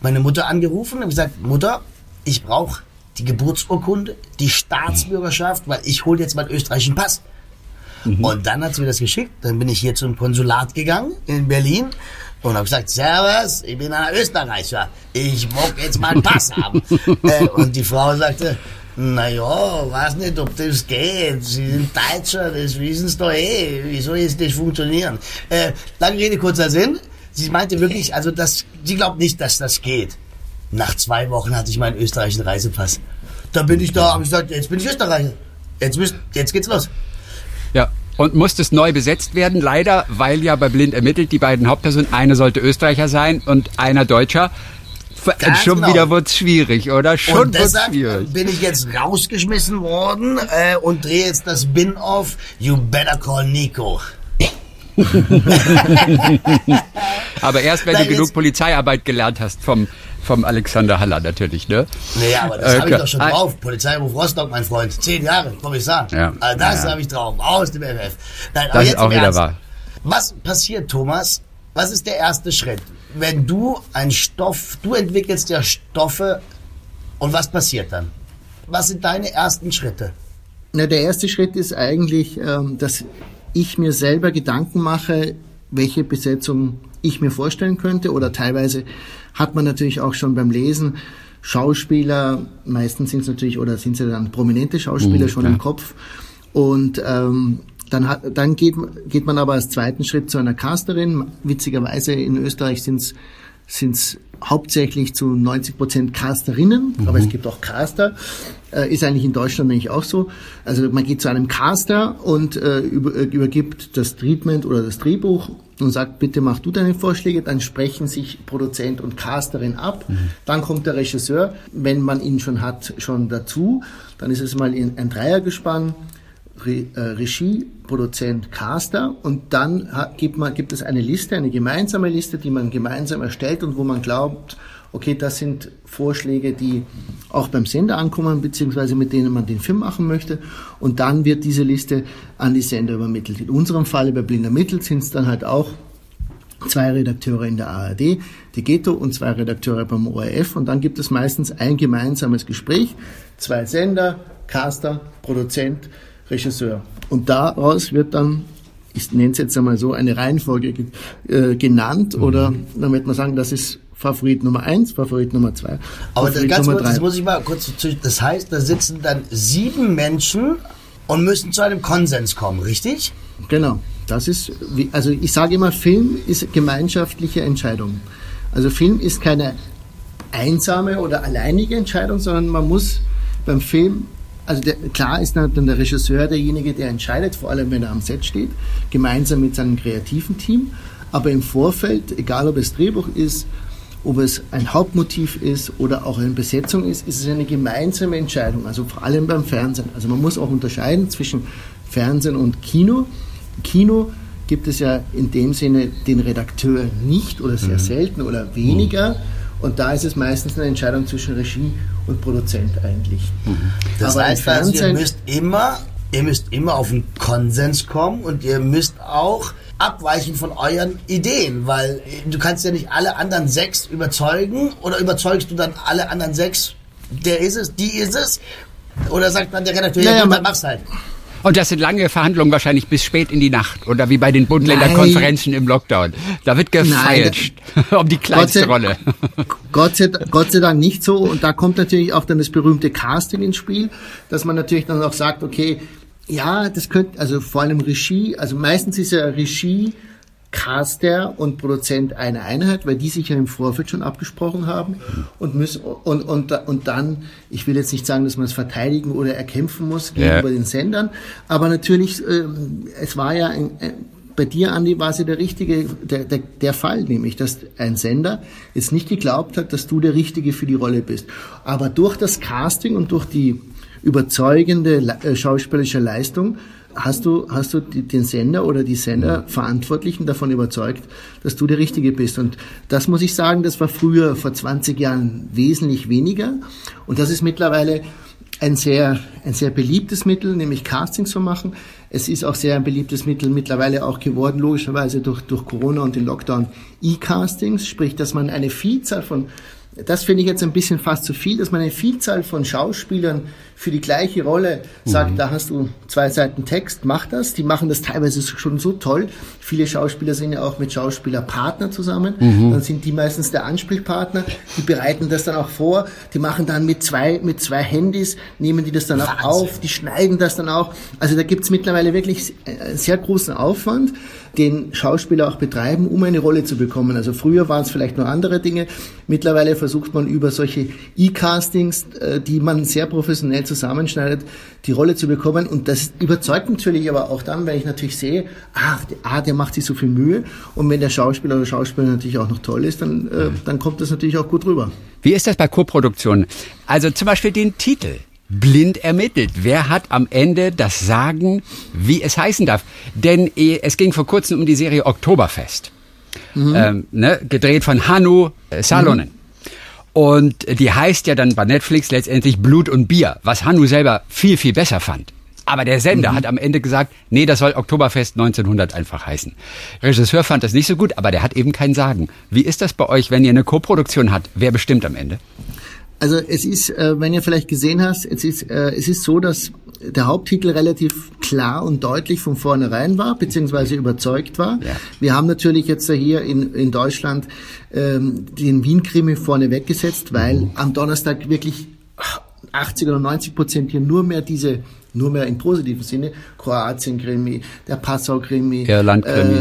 meine Mutter angerufen und gesagt, Mutter, ich brauche die Geburtsurkunde, die Staatsbürgerschaft, weil ich hole jetzt meinen österreichischen Pass. Mhm. Und dann hat sie mir das geschickt. Dann bin ich hier zum Konsulat gegangen in Berlin und habe gesagt, Servus, ich bin ein Österreicher. Ich mag jetzt meinen Pass haben. *laughs* äh, und die Frau sagte, naja, weiß nicht, ob das geht. Sie sind Deutscher, das wissen Sie doch eh. Wie soll jetzt das funktionieren? Äh, lange Rede, kurzer Sinn. Sie meinte wirklich, also das, sie glaubt nicht, dass das geht. Nach zwei Wochen hatte ich meinen österreichischen Reisepass. Da bin ich da, habe ich gesagt, jetzt bin ich Österreicher. Jetzt, müsst, jetzt geht's los. Ja, und musste es neu besetzt werden, leider, weil ja bei Blind ermittelt die beiden Hauptpersonen, eine sollte Österreicher sein und einer Deutscher. Ganz Schon genau. wieder wird's schwierig, oder? Schon und deshalb schwierig. bin ich jetzt rausgeschmissen worden äh, und drehe jetzt das Bin-Off You Better Call Nico. *laughs* Aber erst, wenn Nein, du genug Polizeiarbeit gelernt hast vom vom Alexander Haller natürlich, ne? Naja, aber das äh, habe ich doch schon drauf. Polizeiruf Rostock, mein Freund. Zehn Jahre, Kommissar. Ja. Also das ja. habe ich drauf. Aus dem FF. Nein, das ist auch wieder wahr. Was passiert, Thomas? Was ist der erste Schritt? Wenn du ein Stoff, du entwickelst ja Stoffe und was passiert dann? Was sind deine ersten Schritte? Na, der erste Schritt ist eigentlich, ähm, dass ich mir selber Gedanken mache, welche Besetzung ich mir vorstellen könnte oder teilweise hat man natürlich auch schon beim Lesen Schauspieler, meistens sind es natürlich oder sind sie dann prominente Schauspieler mhm, schon klar. im Kopf und ähm, dann, hat, dann geht, geht man aber als zweiten Schritt zu einer Casterin. Witzigerweise in Österreich sind es hauptsächlich zu 90 Prozent Casterinnen, mhm. aber es gibt auch Caster. Äh, ist eigentlich in Deutschland eigentlich auch so. Also man geht zu einem Caster und äh, äh, übergibt das Treatment oder das Drehbuch und sagt, bitte mach du deine Vorschläge, dann sprechen sich Produzent und Casterin ab. Mhm. Dann kommt der Regisseur, wenn man ihn schon hat, schon dazu. Dann ist es mal ein Dreiergespann. Re, äh, Regie, Produzent, Caster und dann hat, gibt, man, gibt es eine Liste, eine gemeinsame Liste, die man gemeinsam erstellt und wo man glaubt, okay, das sind Vorschläge, die auch beim Sender ankommen, beziehungsweise mit denen man den Film machen möchte. Und dann wird diese Liste an die Sender übermittelt. In unserem Falle bei Blinder Mittel sind es dann halt auch zwei Redakteure in der ARD, die Ghetto und zwei Redakteure beim ORF. Und dann gibt es meistens ein gemeinsames Gespräch, zwei Sender, Caster, Produzent, Regisseur. Und daraus wird dann ich nenne es jetzt einmal so, eine Reihenfolge äh, genannt mhm. oder damit man sagen, das ist Favorit Nummer eins, Favorit Nummer zwei. Aber das, ganz Nummer kurz, das muss ich mal kurz, das heißt, da sitzen dann sieben Menschen und müssen zu einem Konsens kommen, richtig? Genau. Das ist, wie, also ich sage immer, Film ist gemeinschaftliche Entscheidung. Also Film ist keine einsame oder alleinige Entscheidung, sondern man muss beim Film, also der, klar ist dann der Regisseur derjenige, der entscheidet, vor allem wenn er am Set steht, gemeinsam mit seinem kreativen Team. Aber im Vorfeld, egal ob es Drehbuch ist, ob es ein Hauptmotiv ist oder auch eine Besetzung ist, ist es eine gemeinsame Entscheidung, also vor allem beim Fernsehen. Also man muss auch unterscheiden zwischen Fernsehen und Kino. Kino gibt es ja in dem Sinne den Redakteur nicht oder sehr mhm. selten oder weniger. Mhm. Und da ist es meistens eine Entscheidung zwischen Regie und Produzent eigentlich. Mhm. Das Aber heißt also, ihr müsst immer, ihr müsst immer auf einen Konsens kommen und ihr müsst auch abweichen von euren Ideen, weil du kannst ja nicht alle anderen sechs überzeugen oder überzeugst du dann alle anderen sechs, der ist es, die ist es, oder sagt dann der Redakteur, naja, ja, dann mach's halt. Und das sind lange Verhandlungen wahrscheinlich bis spät in die Nacht oder wie bei den Bund-Länder-Konferenzen im Lockdown. Da wird gefeilscht *laughs* um die kleinste Gott sei, Rolle. Gott sei, Gott sei Dank nicht so. Und da kommt natürlich auch dann das berühmte Casting ins Spiel, dass man natürlich dann auch sagt, okay, ja, das könnte, also vor allem Regie, also meistens ist ja Regie, Caster und Produzent eine Einheit, weil die sich ja im Vorfeld schon abgesprochen haben und müssen und, und, und dann, ich will jetzt nicht sagen, dass man es verteidigen oder erkämpfen muss gegenüber ja. den Sendern, aber natürlich, äh, es war ja ein, ein bei dir, Andi, war es ja der richtige, der, der, der Fall, nämlich, dass ein Sender jetzt nicht geglaubt hat, dass du der Richtige für die Rolle bist. Aber durch das Casting und durch die überzeugende äh, schauspielerische Leistung hast du, hast du den Sender oder die Senderverantwortlichen davon überzeugt, dass du der Richtige bist. Und das muss ich sagen, das war früher vor 20 Jahren wesentlich weniger. Und das ist mittlerweile ein sehr, ein sehr beliebtes Mittel, nämlich Castings zu machen. Es ist auch sehr ein beliebtes Mittel mittlerweile auch geworden, logischerweise durch, durch Corona und den Lockdown, E-Castings, sprich, dass man eine Vielzahl von das finde ich jetzt ein bisschen fast zu viel, dass man eine Vielzahl von Schauspielern für die gleiche Rolle sagt, mhm. da hast du zwei Seiten Text, mach das. Die machen das teilweise schon so toll. Viele Schauspieler sind ja auch mit Schauspielerpartner zusammen. Mhm. Dann sind die meistens der Ansprechpartner. Die bereiten das dann auch vor. Die machen dann mit zwei, mit zwei Handys, nehmen die das dann auch auf. Die schneiden das dann auch. Also da gibt's mittlerweile wirklich einen sehr großen Aufwand den Schauspieler auch betreiben, um eine Rolle zu bekommen. Also früher waren es vielleicht nur andere Dinge. Mittlerweile versucht man über solche E-Castings, äh, die man sehr professionell zusammenschneidet, die Rolle zu bekommen. Und das überzeugt natürlich aber auch dann, wenn ich natürlich sehe, ah, der, ah, der macht sich so viel Mühe. Und wenn der Schauspieler oder Schauspieler natürlich auch noch toll ist, dann, äh, dann kommt das natürlich auch gut rüber. Wie ist das bei Co-Produktionen? Also zum Beispiel den Titel blind ermittelt. Wer hat am Ende das Sagen, wie es heißen darf? Denn eh, es ging vor kurzem um die Serie Oktoberfest. Mhm. Ähm, ne, gedreht von Hannu Salonen. Mhm. Und die heißt ja dann bei Netflix letztendlich Blut und Bier, was Hannu selber viel, viel besser fand. Aber der Sender mhm. hat am Ende gesagt, nee, das soll Oktoberfest 1900 einfach heißen. Regisseur fand das nicht so gut, aber der hat eben kein Sagen. Wie ist das bei euch, wenn ihr eine Co-Produktion habt? Wer bestimmt am Ende? Also es ist, äh, wenn ihr vielleicht gesehen hast, es ist, äh, es ist so, dass der Haupttitel relativ klar und deutlich von vornherein war, beziehungsweise überzeugt war. Ja. Wir haben natürlich jetzt hier in, in Deutschland ähm, den Wien-Krimi vorne weggesetzt, weil am Donnerstag wirklich 80 oder 90 Prozent hier nur mehr diese nur mehr im positiven Sinne, Kroatien-Krimi, der Passau-Krimi, Irland-Krimi.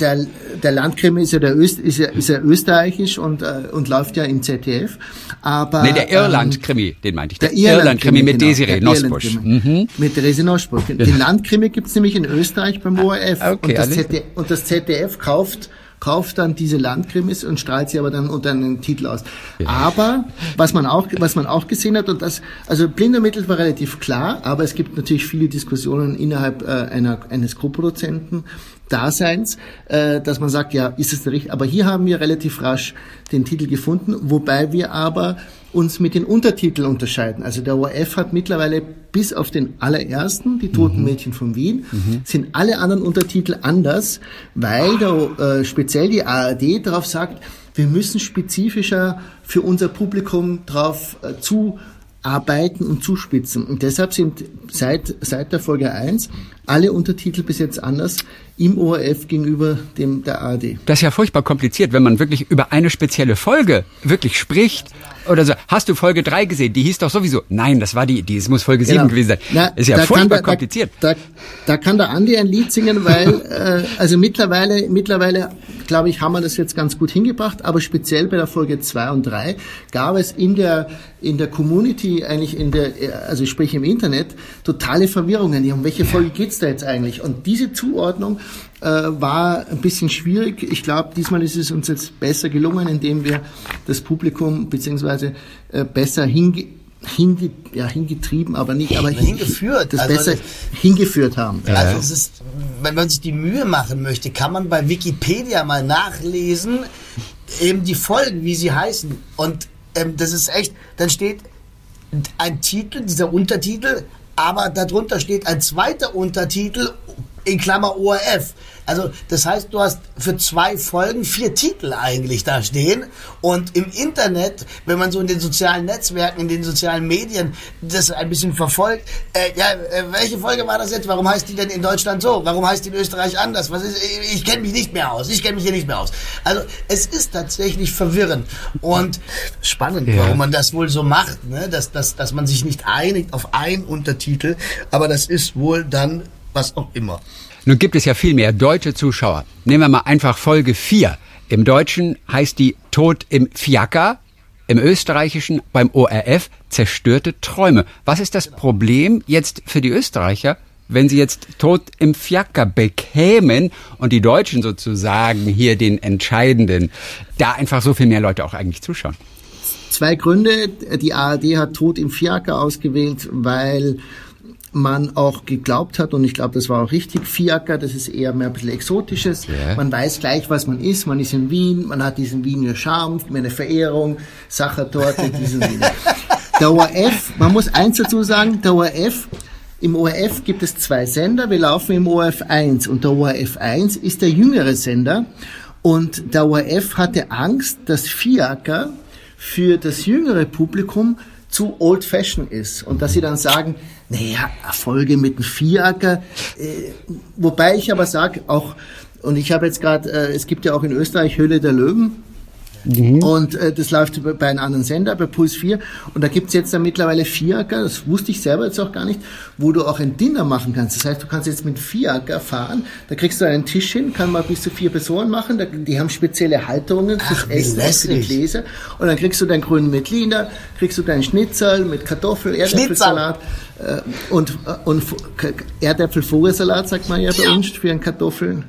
Der, der Landkrimi ist ja, der Öst, ist ja, ist ja österreichisch und, äh, und läuft ja im ZDF. Aber, nee, der Irland-Krimi, ähm, den meinte ich. Der, der Irland-Krimi mit genau, Desiree Nosbusch. Mhm. Mit Desiree Nosbusch. Den Landkrimi gibt's nämlich in Österreich beim ORF. Okay, und, das ZDF, und das ZDF kauft kauft dann diese Landkrimis und strahlt sie aber dann unter einen Titel aus. Ja. Aber was man auch, was man auch gesehen hat und das, also Blindermittel war relativ klar, aber es gibt natürlich viele Diskussionen innerhalb äh, einer, eines Co-Produzenten. Daseins, äh, dass man sagt, ja, ist es der richtige? Aber hier haben wir relativ rasch den Titel gefunden, wobei wir aber uns mit den Untertiteln unterscheiden. Also der ORF hat mittlerweile bis auf den allerersten, die Toten mhm. Mädchen von Wien, mhm. sind alle anderen Untertitel anders, weil der, äh, speziell die ARD darauf sagt, wir müssen spezifischer für unser Publikum drauf äh, zuarbeiten und zuspitzen. Und deshalb sind seit, seit der Folge 1 alle Untertitel bis jetzt anders im ORF gegenüber dem der ARD. Das ist ja furchtbar kompliziert, wenn man wirklich über eine spezielle Folge wirklich spricht oder so. Hast du Folge 3 gesehen? Die hieß doch sowieso. Nein, das war die, die es muss Folge 7 genau. gewesen sein. Na, ist ja furchtbar da, kompliziert. Da, da, da, kann der Andi ein Lied singen, weil äh, also mittlerweile mittlerweile glaube ich, haben wir das jetzt ganz gut hingebracht, aber speziell bei der Folge 2 und 3 gab es in der in der Community eigentlich in der also sprich im Internet totale Verwirrungen. Um welche Folge geht's da jetzt eigentlich? Und diese Zuordnung äh, war ein bisschen schwierig. Ich glaube, diesmal ist es uns jetzt besser gelungen, indem wir das Publikum beziehungsweise äh, besser hinge hinge ja, hingetrieben, aber nicht, aber hingeführt, das also besser das, hingeführt haben. Also es ist, wenn man sich die Mühe machen möchte, kann man bei Wikipedia mal nachlesen, eben die Folgen, wie sie heißen. Und ähm, das ist echt, dann steht ein Titel, dieser Untertitel, aber darunter steht ein zweiter Untertitel in Klammer ORF. Also das heißt, du hast für zwei Folgen vier Titel eigentlich da stehen. Und im Internet, wenn man so in den sozialen Netzwerken, in den sozialen Medien das ein bisschen verfolgt, äh, ja, äh, welche Folge war das jetzt? Warum heißt die denn in Deutschland so? Warum heißt die in Österreich anders? Was ist, ich, ich kenne mich nicht mehr aus. Ich kenne mich hier nicht mehr aus. Also es ist tatsächlich verwirrend und spannend, ja. warum man das wohl so macht, ne? dass, dass, dass man sich nicht einigt auf einen Untertitel. Aber das ist wohl dann was auch immer. Nun gibt es ja viel mehr deutsche Zuschauer. Nehmen wir mal einfach Folge 4. Im Deutschen heißt die Tod im Fiaker, im Österreichischen beim ORF zerstörte Träume. Was ist das Problem jetzt für die Österreicher, wenn sie jetzt Tod im Fiaker bekämen und die Deutschen sozusagen hier den entscheidenden, da einfach so viel mehr Leute auch eigentlich zuschauen? Zwei Gründe. Die ARD hat Tod im Fiaker ausgewählt, weil man auch geglaubt hat, und ich glaube, das war auch richtig, Fiaker, das ist eher mehr ein bisschen Exotisches. Yeah. Man weiß gleich, was man ist. Man ist in Wien, man hat diesen Wiener Charme, meine Verehrung, Sachertorte, diesen Wien. *laughs* Der ORF, man muss eins dazu sagen, der ORF, im ORF gibt es zwei Sender, wir laufen im ORF 1 und der ORF 1 ist der jüngere Sender und der ORF hatte Angst, dass Fiaker für das jüngere Publikum zu old fashion ist und dass sie dann sagen, naja, Erfolge mit dem Vieracker. Äh, wobei ich aber sage, auch, und ich habe jetzt gerade, äh, es gibt ja auch in Österreich Höhle der Löwen. Mhm. Und äh, das läuft bei einem anderen Sender, bei Puls 4. Und da gibt's jetzt dann mittlerweile Vierer, das wusste ich selber jetzt auch gar nicht, wo du auch ein Dinner machen kannst. Das heißt, du kannst jetzt mit Vierer fahren, da kriegst du einen Tisch hin, kann mal bis zu vier Personen machen, da, die haben spezielle Halterungen fürs Ach, Essen, für die Gläser. Und dann kriegst du deinen grünen Metliner, kriegst du deinen Schnitzel mit Kartoffel, Erdäpfelsalat äh, und, äh, und Erdäpfel-Vogelsalat, sagt man ja bei uns, für einen Kartoffeln.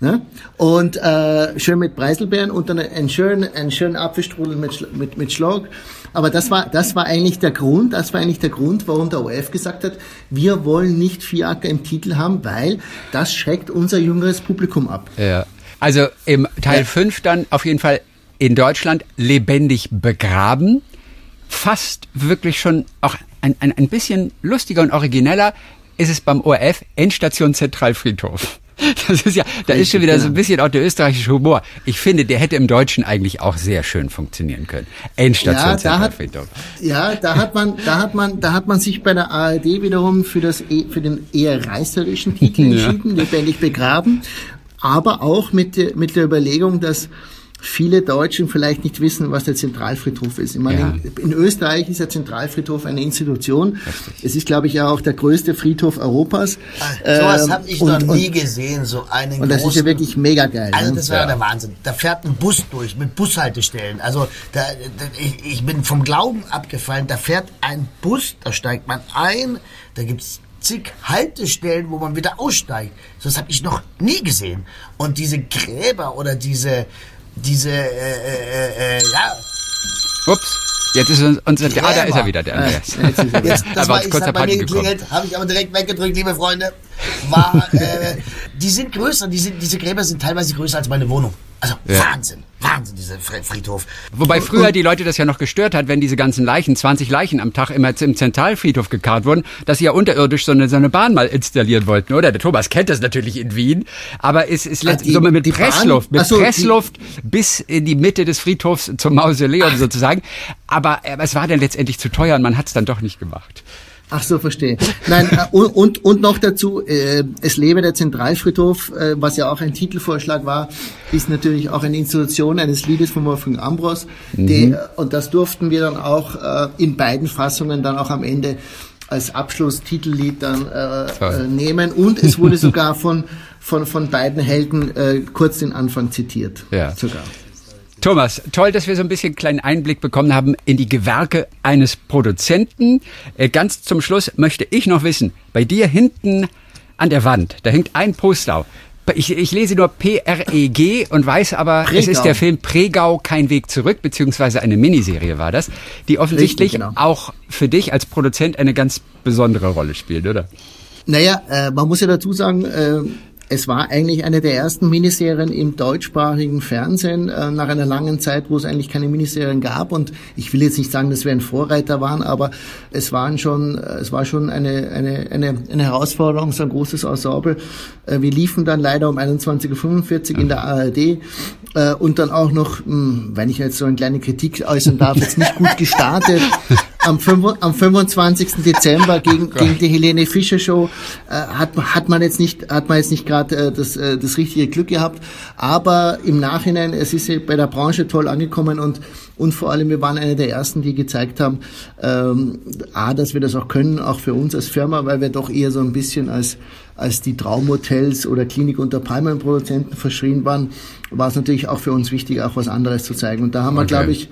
Ne? Und äh, schön mit Preiselbeeren und dann einen schönen, einen schönen Apfelstrudel mit, mit, mit Schlag. Aber das war, das war eigentlich der Grund, das war eigentlich der Grund, warum der ORF gesagt hat, wir wollen nicht Fiaker im Titel haben, weil das schreckt unser jüngeres Publikum ab. Ja. Also im Teil 5 ja. dann auf jeden Fall in Deutschland lebendig begraben. Fast wirklich schon auch ein, ein, ein bisschen lustiger und origineller ist es beim ORF Endstation Zentralfriedhof. *laughs* Das ist ja, da ist schon wieder so ein bisschen auch der österreichische Humor. Ich finde, der hätte im Deutschen eigentlich auch sehr schön funktionieren können. Endstation ja, da hat, ja, da hat man, da hat man, da hat man sich bei der ARD wiederum für das, e, für den eher reißerischen Titel *laughs* entschieden, ja. lebendig begraben, aber auch mit, mit der Überlegung, dass viele Deutschen vielleicht nicht wissen, was der Zentralfriedhof ist. Ich meine, ja. in, in, Österreich ist der Zentralfriedhof eine Institution. Richtig. Es ist, glaube ich, ja auch der größte Friedhof Europas. So was ähm, habe ich und, noch nie und, gesehen, so einen Und das ist ja wirklich mega geil. Also ne? das war ja. der Wahnsinn. Da fährt ein Bus durch mit Bushaltestellen. Also da, da, ich, ich bin vom Glauben abgefallen. Da fährt ein Bus, da steigt man ein, da gibt's zig Haltestellen, wo man wieder aussteigt. Das habe ich noch nie gesehen. Und diese Gräber oder diese diese, äh, äh, äh, ja. Ups. Jetzt ist unser, ja, da ist er wieder, der Andreas. Jetzt, *laughs* jetzt, das war, kurz hat bei mir geklingelt, habe ich aber direkt weggedrückt, liebe Freunde. War, äh, die sind größer, die sind, diese Gräber sind teilweise größer als meine Wohnung. Also ja. Wahnsinn, Wahnsinn, dieser Friedhof. Wobei früher die Leute das ja noch gestört hat, wenn diese ganzen Leichen, 20 Leichen am Tag immer im Zentralfriedhof gekarrt wurden, dass sie ja unterirdisch so eine, so eine Bahn mal installieren wollten, oder? Der Thomas kennt das natürlich in Wien, aber es ist also so mit Pressluft, mit so, Pressluft bis in die Mitte des Friedhofs zum Mausoleum Ach. sozusagen. Aber, aber es war dann letztendlich zu teuer und man hat es dann doch nicht gemacht. Ach so, verstehe. Nein, äh, und, und noch dazu, äh, es lebe der Zentralfriedhof, äh, was ja auch ein Titelvorschlag war, ist natürlich auch eine Institution eines Liedes von Wolfgang Ambros. Mhm. Die, und das durften wir dann auch äh, in beiden Fassungen dann auch am Ende als Abschlusstitellied dann äh, äh, nehmen. Und es wurde sogar von, von, von beiden Helden äh, kurz den Anfang zitiert. Ja. Sogar. Thomas, toll, dass wir so ein bisschen kleinen Einblick bekommen haben in die Gewerke eines Produzenten. Äh, ganz zum Schluss möchte ich noch wissen, bei dir hinten an der Wand, da hängt ein Poster. Ich, ich lese nur PREG und weiß aber, Pregau. es ist der Film Pregau, kein Weg zurück, beziehungsweise eine Miniserie war das, die offensichtlich Richtig, genau. auch für dich als Produzent eine ganz besondere Rolle spielt, oder? Naja, äh, man muss ja dazu sagen, äh, es war eigentlich eine der ersten Miniserien im deutschsprachigen Fernsehen, äh, nach einer langen Zeit, wo es eigentlich keine Miniserien gab. Und ich will jetzt nicht sagen, dass wir ein Vorreiter waren, aber es waren schon, äh, es war schon eine, eine, eine, eine Herausforderung, so ein großes Ensemble. Äh, wir liefen dann leider um 21.45 Uhr in der ARD äh, und dann auch noch, mh, hm, wenn ich jetzt so eine kleine Kritik äußern darf, jetzt nicht gut gestartet. *laughs* am, 5, am 25. Dezember gegen, gegen die Helene Fischer Show äh, hat, hat man jetzt nicht hat man jetzt nicht gerade äh, das, äh, das richtige Glück gehabt, aber im Nachhinein es ist bei der Branche toll angekommen und und vor allem wir waren eine der ersten, die gezeigt haben, ähm, a, dass wir das auch können, auch für uns als Firma, weil wir doch eher so ein bisschen als als die Traumhotels oder Klinik unter Palmenproduzenten verschrien waren, war es natürlich auch für uns wichtig, auch was anderes zu zeigen. Und da haben okay. wir, glaube ich,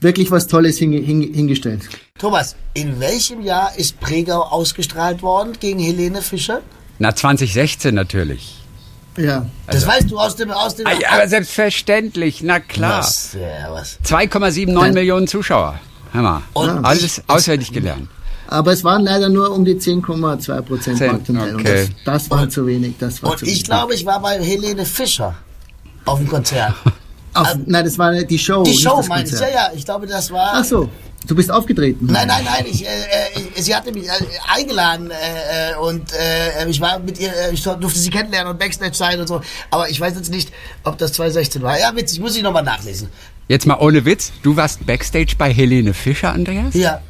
wirklich was Tolles hingestellt. Thomas, in welchem Jahr ist Pregau ausgestrahlt worden gegen Helene Fischer? Na, 2016 natürlich. Ja. Das also, weißt du aus dem aus dem. Ah, aber selbstverständlich, na klar. Was, ja, was. 2,79 Millionen Zuschauer. Hör mal. Und alles ich, auswendig gelernt. Aber es waren leider nur um die 10,2 Prozent Marktanteil. Okay. Das, das war und, zu wenig. Das war und zu ich glaube, ich war bei Helene Fischer auf dem Konzert. *laughs* Auf, ähm, nein, das war die Show. Die Show meine ich, ja, ja. Ich glaube, das war. Ach so. Du bist aufgetreten. Nein, nein, nein. Ich, äh, äh, sie hatte mich äh, eingeladen äh, äh und äh, ich war mit ihr, ich durfte sie kennenlernen und Backstage sein und so. Aber ich weiß jetzt nicht, ob das 2016 war. Ja, witzig, muss ich nochmal nachlesen. Jetzt mal ohne Witz. Du warst Backstage bei Helene Fischer, Andreas? Ja.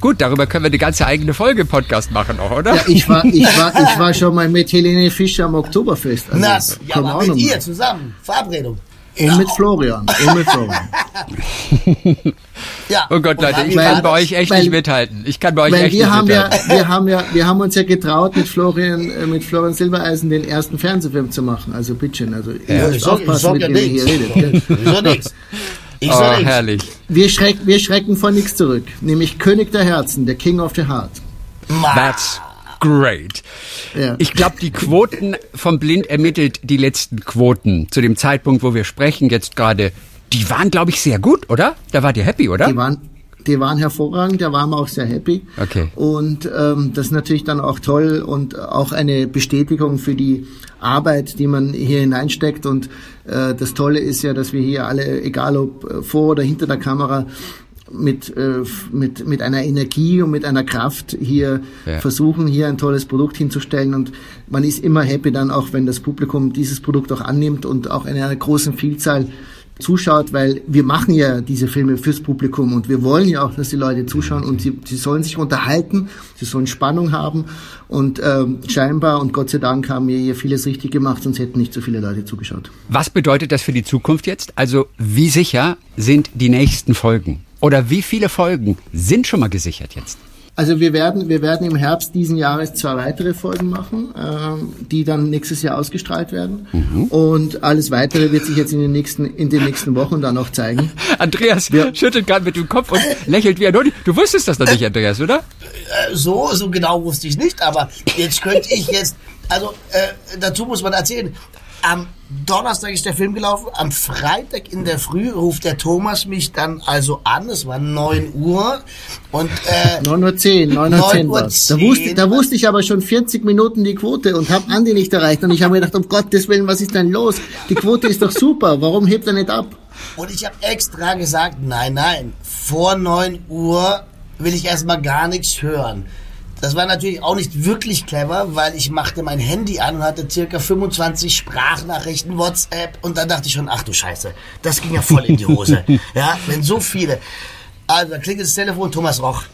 Gut, darüber können wir eine ganze eigene Folge Podcast machen, auch, oder? Ja, ich war, *laughs* ich war, ich war schon mal mit Helene Fischer am Oktoberfest. Also, Nass, ja, aber mit ihr zusammen. Verabredung. Und mit Florian. Und mit Florian. ja. Oh Gott, Leute, ich kann bei euch echt weil, nicht mithalten. Ich kann bei euch echt wir nicht haben mithalten. Ja, wir haben ja, wir haben uns ja getraut, mit Florian, äh, mit Florian Silbereisen den ersten Fernsehfilm zu machen. Also bitte, also ja. ich aufpassen, mit wem ihr hier redet. *laughs* Wieso nichts? Ich oh, nichts. herrlich. Wir, schreck, wir schrecken vor nichts zurück. Nämlich König der Herzen, der King of the Heart. That's great. Ja. Ich glaube, die Quoten vom Blind ermittelt die letzten Quoten zu dem Zeitpunkt, wo wir sprechen jetzt gerade. Die waren, glaube ich, sehr gut, oder? Da wart ihr happy, oder? Die waren, die waren hervorragend, da waren wir auch sehr happy. Okay. Und ähm, das ist natürlich dann auch toll und auch eine Bestätigung für die Arbeit, die man hier hineinsteckt. Und äh, das Tolle ist ja, dass wir hier alle, egal ob äh, vor oder hinter der Kamera, mit, äh, mit, mit einer Energie und mit einer Kraft hier ja. versuchen, hier ein tolles Produkt hinzustellen. Und man ist immer happy dann auch, wenn das Publikum dieses Produkt auch annimmt und auch in einer großen Vielzahl zuschaut, weil wir machen ja diese Filme fürs Publikum und wir wollen ja auch, dass die Leute zuschauen und sie, sie sollen sich unterhalten, sie sollen Spannung haben und ähm, scheinbar und Gott sei Dank haben wir hier vieles richtig gemacht, sonst hätten nicht so viele Leute zugeschaut. Was bedeutet das für die Zukunft jetzt? Also wie sicher sind die nächsten Folgen? Oder wie viele Folgen sind schon mal gesichert jetzt? Also wir werden, wir werden im Herbst diesen Jahres zwei weitere Folgen machen, ähm, die dann nächstes Jahr ausgestrahlt werden. Mhm. Und alles weitere wird sich jetzt in den nächsten, in den nächsten Wochen dann auch zeigen. *laughs* Andreas ja. schüttelt gerade mit dem Kopf und lächelt wie ein Hund. Du wusstest das noch nicht, Andreas, oder? Äh, so, so genau wusste ich nicht, aber jetzt könnte ich jetzt, also äh, dazu muss man erzählen, am Donnerstag ist der Film gelaufen. Am Freitag in der Früh ruft der Thomas mich dann also an. Es war 9 Uhr. Und, äh, 9 Uhr 10, 9 Uhr 10 war Da wusste, da wusste ich aber schon 40 Minuten die Quote und habe Andi nicht erreicht. Und ich habe mir gedacht, um Gottes Willen, was ist denn los? Die Quote ist doch super. Warum hebt er nicht ab? Und ich habe extra gesagt, nein, nein, vor 9 Uhr will ich erstmal gar nichts hören. Das war natürlich auch nicht wirklich clever, weil ich machte mein Handy an und hatte circa 25 Sprachnachrichten, WhatsApp und dann dachte ich schon, ach du Scheiße, das ging ja voll in die Hose. *laughs* ja, wenn so viele. Also da klingelt das Telefon, Thomas Roch.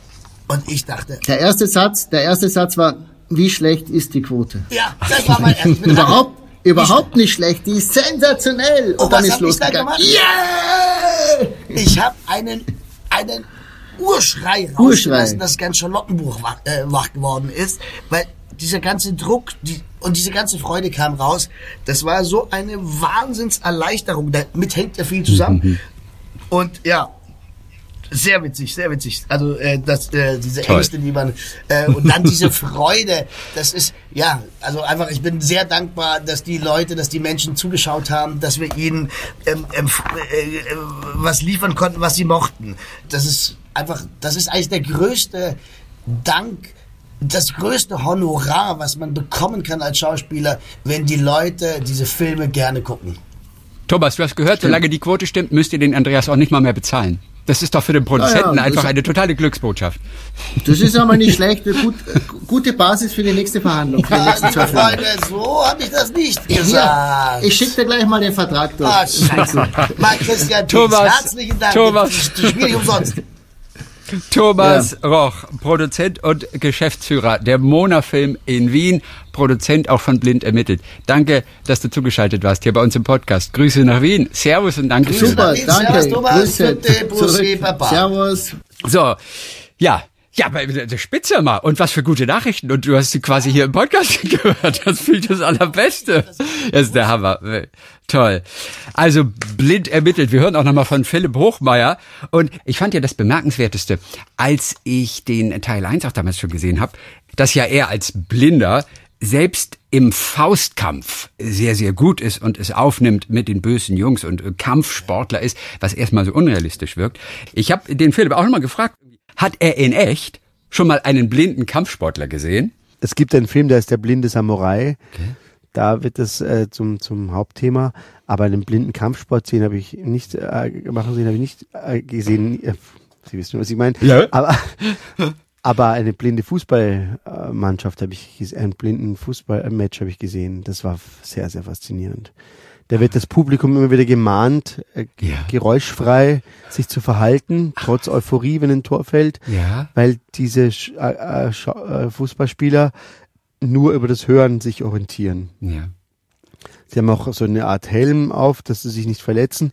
Und ich dachte. Der erste Satz, der erste Satz war, wie schlecht ist die Quote? Ja, das war mein erster *laughs* Überhaupt, überhaupt nicht schlecht, die ist sensationell. Und, und dann ist losgegangen. Yeah! Ich habe einen, einen Urschrei rausgelassen, dass ganz Charlottenburg wach, äh, wach geworden ist, weil dieser ganze Druck die, und diese ganze Freude kam raus. Das war so eine Wahnsinnserleichterung. Damit hängt ja viel zusammen. Mhm. Und ja, sehr witzig, sehr witzig. Also äh, das, äh, diese Toll. Ängste, die man äh, und dann diese *laughs* Freude, das ist ja, also einfach. Ich bin sehr dankbar, dass die Leute, dass die Menschen zugeschaut haben, dass wir ihnen ähm, ähm, äh, was liefern konnten, was sie mochten. Das ist einfach, das ist eigentlich der größte Dank, das größte Honorar, was man bekommen kann als Schauspieler, wenn die Leute diese Filme gerne gucken. Thomas, du hast gehört, stimmt. solange die Quote stimmt, müsst ihr den Andreas auch nicht mal mehr bezahlen. Das ist doch für den Produzenten ja, einfach eine totale Glücksbotschaft. Das ist aber nicht *laughs* schlecht. Gut, gute Basis für die nächste Verhandlung. Für die nächsten zwei Freunde, so habe ich das nicht gesagt. Ja, ich schicke dir gleich mal den Vertrag durch. Ah, scheiße. *laughs* Mal Christian Thomas, herzlichen Dank. Thomas. Spiel nicht umsonst. Thomas ja. Roch, Produzent und Geschäftsführer der Mona-Film in Wien, Produzent auch von Blind ermittelt. Danke, dass du zugeschaltet warst hier bei uns im Podcast. Grüße nach Wien. Servus und danke. Super, danke. Servus, Thomas. Grüße. Servus. So, ja, ja, aber der Spitze mal. Und was für gute Nachrichten. Und du hast sie quasi hier im Podcast *laughs* gehört. Das fühlt das Allerbeste. Das ist der Hammer. Toll. Also blind ermittelt. Wir hören auch nochmal von Philipp Hochmeier. Und ich fand ja das Bemerkenswerteste, als ich den Teil 1 auch damals schon gesehen habe, dass ja er als Blinder selbst im Faustkampf sehr, sehr gut ist und es aufnimmt mit den bösen Jungs und Kampfsportler ist, was erstmal so unrealistisch wirkt. Ich habe den Philipp auch nochmal gefragt, hat er in echt schon mal einen blinden Kampfsportler gesehen? Es gibt einen Film, der ist der blinde Samurai. Okay. Da wird es äh, zum, zum Hauptthema. Aber einen blinden Kampfsport sehen habe ich nicht äh, machen sehen habe ich nicht äh, gesehen. Äh, Sie wissen, was ich meine. Ja. Aber, aber eine blinde Fußballmannschaft habe ich, einen blinden Fußballmatch habe ich gesehen. Das war sehr, sehr faszinierend. Da wird das Publikum immer wieder gemahnt, äh, ja. geräuschfrei sich zu verhalten, trotz Euphorie, wenn ein Tor fällt, ja. weil diese äh, äh, äh, Fußballspieler nur über das Hören sich orientieren. Ja. Sie haben auch so eine Art Helm auf, dass sie sich nicht verletzen.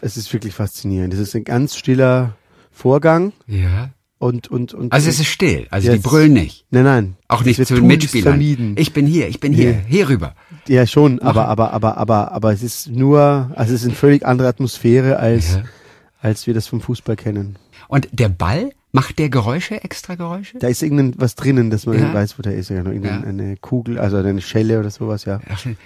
Es ist wirklich faszinierend. Es ist ein ganz stiller Vorgang. Ja. Und, und, und, also es ist still, also ja, die brüllen nicht. Nein, nein. Auch nicht zu den Mitspielern. Vermieden. Ich bin hier, ich bin hier, nee. hier rüber. Ja, schon, aber, aber, aber, aber, aber es ist nur, also es ist eine völlig andere Atmosphäre, als, ja. als wir das vom Fußball kennen. Und der Ball, macht der Geräusche, extra Geräusche? Da ist irgendwas drinnen, dass man ja. weiß, wo der ist. Ja, irgendeine ja. Kugel, also eine Schelle oder sowas, ja.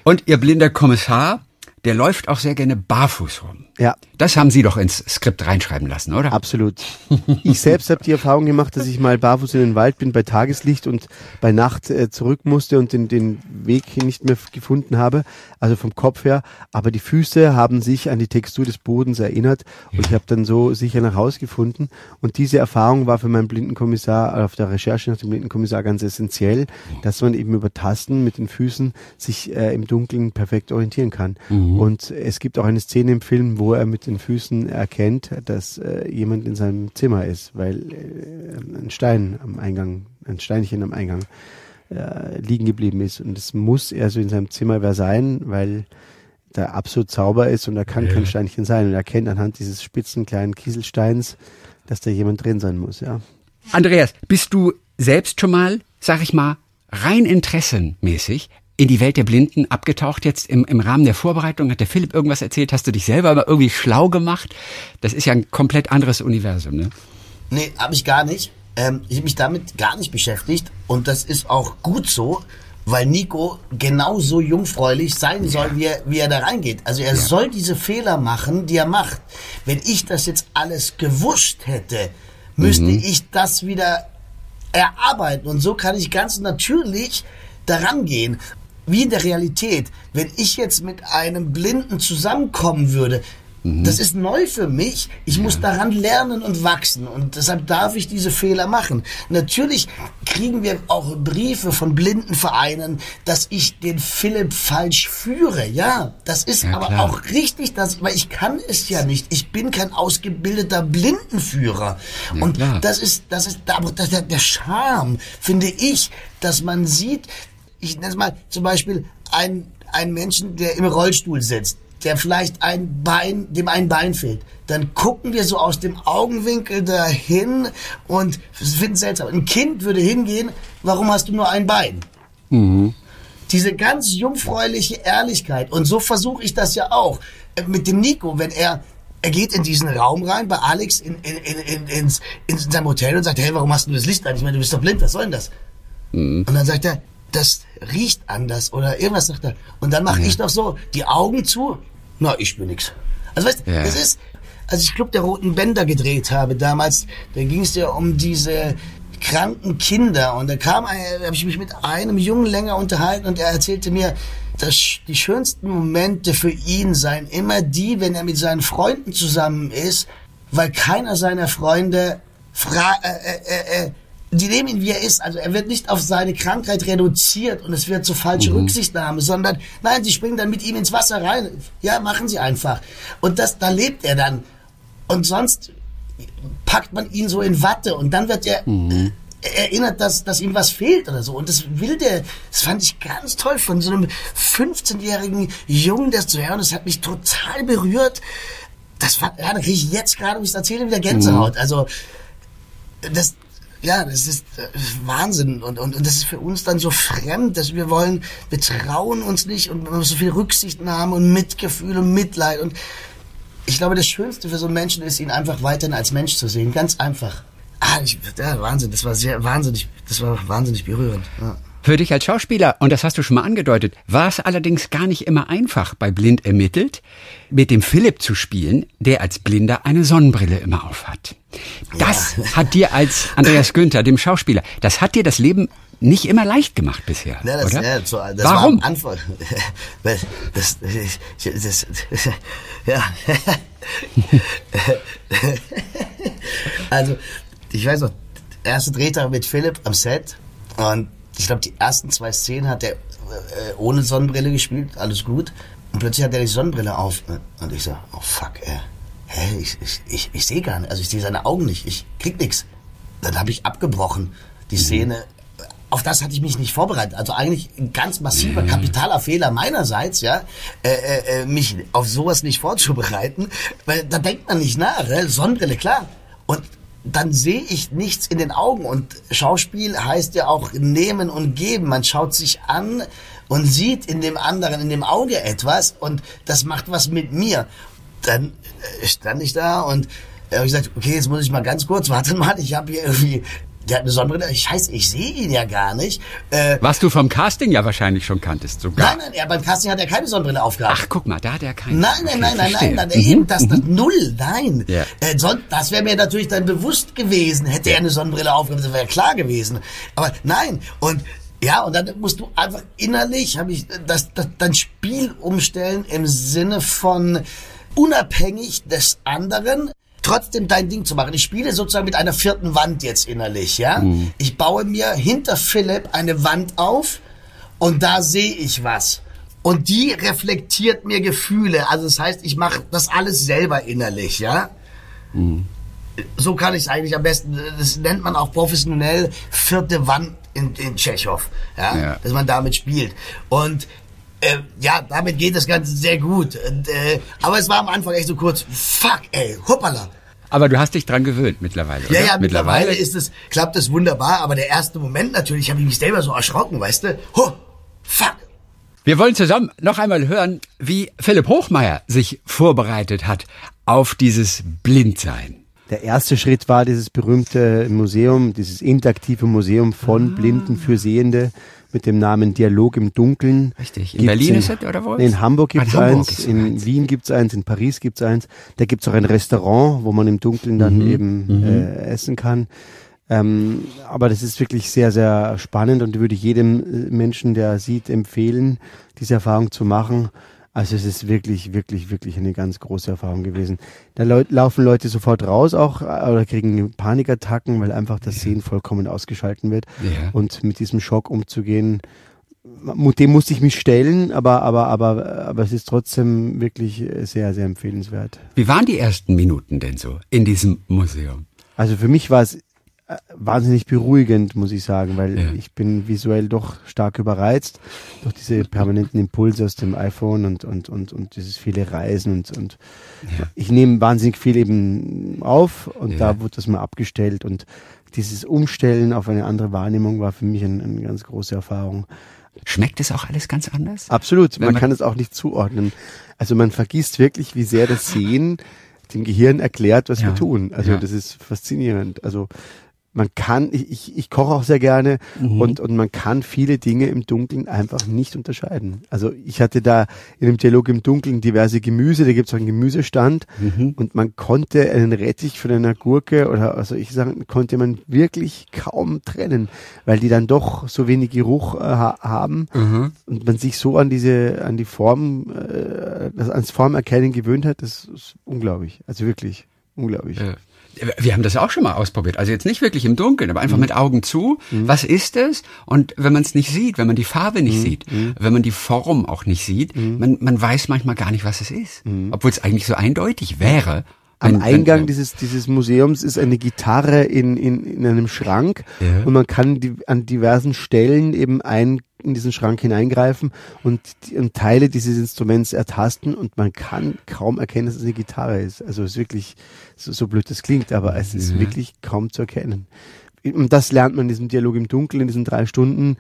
Und Ihr blinder Kommissar, der läuft auch sehr gerne barfuß rum. Ja. Das haben Sie doch ins Skript reinschreiben lassen, oder? Absolut. *laughs* Ich selbst habe die Erfahrung gemacht, dass ich mal barfuß in den Wald bin bei Tageslicht und bei Nacht äh, zurück musste und den, den Weg nicht mehr gefunden habe, also vom Kopf her. Aber die Füße haben sich an die Textur des Bodens erinnert und ich habe dann so sicher nach Hause gefunden. Und diese Erfahrung war für meinen Blindenkommissar auf der Recherche nach dem Blindenkommissar ganz essentiell, dass man eben über Tasten mit den Füßen sich äh, im Dunkeln perfekt orientieren kann. Mhm. Und es gibt auch eine Szene im Film, wo er mit den Füßen erkennt, dass äh, jemand in seinem Zimmer ist, weil äh, ein Stein am Eingang, ein Steinchen am Eingang äh, liegen geblieben ist. Und es muss er so in seinem Zimmer wer sein, weil da absolut sauber ist und da kann ja. kein Steinchen sein. Und er erkennt anhand dieses spitzen kleinen Kieselsteins, dass da jemand drin sein muss, ja. Andreas, bist du selbst schon mal, sag ich mal, rein interessenmäßig in die Welt der Blinden abgetaucht jetzt im, im Rahmen der Vorbereitung? Hat der Philipp irgendwas erzählt? Hast du dich selber aber irgendwie schlau gemacht? Das ist ja ein komplett anderes Universum, ne? Nee, habe ich gar nicht. Ähm, ich habe mich damit gar nicht beschäftigt und das ist auch gut so, weil Nico genauso jungfräulich sein soll, wie er, wie er da reingeht. Also er ja. soll diese Fehler machen, die er macht. Wenn ich das jetzt alles gewusst hätte, müsste mhm. ich das wieder erarbeiten. Und so kann ich ganz natürlich daran gehen. Wie in der Realität. Wenn ich jetzt mit einem Blinden zusammenkommen würde, Mhm. Das ist neu für mich. Ich ja. muss daran lernen und wachsen. Und deshalb darf ich diese Fehler machen. Natürlich kriegen wir auch Briefe von Blindenvereinen, dass ich den Philipp falsch führe. Ja, das ist ja, aber klar. auch richtig, dass, weil ich kann es ja nicht. Ich bin kein ausgebildeter Blindenführer. Ja, und klar. das ist, das ist, aber das, der, der Charme, finde ich, dass man sieht, ich nenne es mal zum Beispiel ein, ein Menschen, der im Rollstuhl sitzt der vielleicht ein Bein, dem ein Bein fehlt, dann gucken wir so aus dem Augenwinkel dahin und finden seltsam. Ein Kind würde hingehen, warum hast du nur ein Bein? Mhm. Diese ganz jungfräuliche Ehrlichkeit. Und so versuche ich das ja auch mit dem Nico, wenn er er geht in diesen Raum rein bei Alex in, in, in, in, ins, in seinem Hotel und sagt, hey, warum hast du das Licht an? Ich meine, du bist doch blind, was soll denn das? Mhm. Und dann sagt er, das riecht anders oder irgendwas sagt er. Und dann mache ja. ich doch so, die Augen zu, na, ich bin nix. Also weißt, ja. das ist, als ich Club der Roten Bänder gedreht habe damals, da ging es ja um diese kranken Kinder und da kam, habe ich mich mit einem Jungen länger unterhalten und er erzählte mir, dass die schönsten Momente für ihn seien immer die, wenn er mit seinen Freunden zusammen ist, weil keiner seiner Freunde fra äh, äh, äh, äh die nehmen ihn, wie er ist. Also er wird nicht auf seine Krankheit reduziert und es wird zur falschen mhm. Rücksichtnahme, sondern nein, sie springen dann mit ihm ins Wasser rein. Ja, machen sie einfach. Und das, da lebt er dann. Und sonst packt man ihn so in Watte und dann wird er mhm. erinnert, dass, dass ihm was fehlt oder so. Und das will der, das fand ich ganz toll von so einem 15-jährigen Jungen, das zu hören. Das hat mich total berührt. Das war, ja, da kriege ich jetzt gerade, wie ich es erzähle, wieder Gänsehaut. Mhm. Also, das, ja, das ist äh, Wahnsinn und, und, und das ist für uns dann so fremd, dass wir wollen, wir trauen uns nicht und so viel Rücksichtnahme und Mitgefühl und Mitleid und ich glaube, das Schönste für so einen Menschen ist, ihn einfach weiterhin als Mensch zu sehen, ganz einfach. Ah, ich, ja, Wahnsinn, das war sehr wahnsinnig, das war wahnsinnig berührend. Ja. Für dich als Schauspieler, und das hast du schon mal angedeutet, war es allerdings gar nicht immer einfach, bei Blind ermittelt, mit dem Philipp zu spielen, der als Blinder eine Sonnenbrille immer aufhat. Das ja. hat dir als Andreas Günther, dem Schauspieler, das hat dir das Leben nicht immer leicht gemacht bisher, ja, das, oder? Ja, so, das Warum? War Anfang. *laughs* das, das, das, ja. *laughs* also, ich weiß noch, erste Drehtag mit Philipp am Set und ich glaube, die ersten zwei Szenen hat er äh, ohne Sonnenbrille gespielt, alles gut. Und plötzlich hat er die Sonnenbrille auf. Und ich so, oh fuck, ey. Hä, ich, ich, ich, ich sehe gar nicht, also ich sehe seine Augen nicht, ich krieg nichts. Dann habe ich abgebrochen, die mhm. Szene. Auf das hatte ich mich nicht vorbereitet. Also eigentlich ein ganz massiver mhm. kapitaler Fehler meinerseits, ja, äh, äh, äh, mich auf sowas nicht vorzubereiten, weil da denkt man nicht nach. Ne? Sonnenbrille, klar. Und dann sehe ich nichts in den Augen. Und Schauspiel heißt ja auch nehmen und geben. Man schaut sich an und sieht in dem anderen, in dem Auge etwas und das macht was mit mir. Dann äh, stand ich da und äh, habe gesagt, okay, jetzt muss ich mal ganz kurz, *laughs* warte mal, ich habe hier irgendwie der hat eine Sonnenbrille. Scheiße, ich sehe ihn ja gar nicht. Äh, Was du vom Casting ja wahrscheinlich schon kanntest, sogar. Nein, nein, ja, beim Casting hat er keine Sonnenbrille aufgehabt. Ach, guck mal, da hat er keine. Nein, nein, okay, nein, nein, nein, nein, nein, mhm. eben, das, das mhm. null, nein. Ja. Äh, das wäre mir natürlich dann bewusst gewesen, hätte er eine Sonnenbrille aufgehabt, das wäre klar gewesen. Aber nein, und ja, und dann musst du einfach innerlich, habe ich das, das, dein Spiel umstellen im Sinne von unabhängig des anderen trotzdem dein Ding zu machen. Ich spiele sozusagen mit einer vierten Wand jetzt innerlich, ja. Mhm. Ich baue mir hinter Philipp eine Wand auf und da sehe ich was. Und die reflektiert mir Gefühle. Also das heißt, ich mache das alles selber innerlich, ja. Mhm. So kann ich es eigentlich am besten. Das nennt man auch professionell vierte Wand in, in Tschechow, ja? ja, dass man damit spielt. Und äh, ja, damit geht das Ganze sehr gut. Und, äh, aber es war am Anfang echt so kurz, fuck, ey, hoppala. Aber du hast dich dran gewöhnt mittlerweile, oder? Ja, ja, mittlerweile, mittlerweile ist es, klappt es wunderbar, aber der erste Moment natürlich, habe ich mich selber so erschrocken, weißt du? Ho, fuck. Wir wollen zusammen noch einmal hören, wie Philipp Hochmeier sich vorbereitet hat auf dieses Blindsein. Der erste Schritt war dieses berühmte Museum, dieses interaktive Museum von ah. Blinden für Sehende mit dem Namen Dialog im Dunkeln. Richtig. In Berlin in, ist es oder wo? In Hamburg gibt es eins, in eins. Wien gibt es eins, in Paris gibt es eins. Da gibt es auch ein Restaurant, wo man im Dunkeln dann mhm. eben mhm. Äh, essen kann. Ähm, aber das ist wirklich sehr, sehr spannend und würde ich jedem äh, Menschen, der sieht, empfehlen, diese Erfahrung zu machen. Also es ist wirklich, wirklich, wirklich eine ganz große Erfahrung gewesen. Da laufen Leute sofort raus auch äh, oder kriegen Panikattacken, weil einfach das Sehen vollkommen ausgeschalten wird. Ja. Und mit diesem Schock umzugehen, dem musste ich mich stellen, aber, aber, aber, aber es ist trotzdem wirklich sehr, sehr empfehlenswert. Wie waren die ersten Minuten denn so in diesem Museum? Also für mich war es wahnsinnig beruhigend, muss ich sagen, weil ja. ich bin visuell doch stark überreizt durch diese permanenten Impulse aus dem iPhone und, und, und, und dieses viele Reisen und, und ja. ich nehme wahnsinnig viel eben auf und ja. da wurde das mal abgestellt und dieses Umstellen auf eine andere Wahrnehmung war für mich eine, eine ganz große Erfahrung. Schmeckt es auch alles ganz anders? Absolut, man, man, kann es auch nicht zuordnen. Also man vergisst wirklich, wie sehr das Sehen dem Gehirn erklärt, was wir tun. Also das ist faszinierend. Also man kann, ich, ich koche auch sehr gerne mhm. und, und man kann viele Dinge im Dunkeln einfach nicht unterscheiden. Also ich hatte da in dem Dialog im Dunkeln diverse Gemüse, da gibt es einen Gemüsestand mhm. und man konnte einen Rettich von einer Gurke oder also ich sagen, konnte man wirklich kaum trennen, weil die dann doch so wenig Geruch äh, haben mhm. und man sich so an diese, an die Form, äh, das ans Formerkennen gewöhnt hat, das ist unglaublich. Also wirklich unglaublich. Ja wir haben das auch schon mal ausprobiert. Also jetzt nicht wirklich im Dunkeln, aber einfach mhm. mit Augen zu. Mhm. Was ist es? Und wenn man es nicht sieht, wenn man die Farbe nicht mhm. sieht, mhm. wenn man die Form auch nicht sieht, mhm. man, man weiß manchmal gar nicht, was es ist. Mhm. Obwohl es eigentlich so eindeutig wäre. Am Eingang dieses, dieses Museums ist eine Gitarre in, in, in einem Schrank ja. und man kann die, an diversen Stellen eben ein in diesen Schrank hineingreifen und, und Teile dieses Instruments ertasten und man kann kaum erkennen, dass es eine Gitarre ist. Also es ist wirklich, so, so blöd das klingt, aber es ist mhm. wirklich kaum zu erkennen. Und das lernt man in diesem Dialog im Dunkeln, in diesen drei Stunden.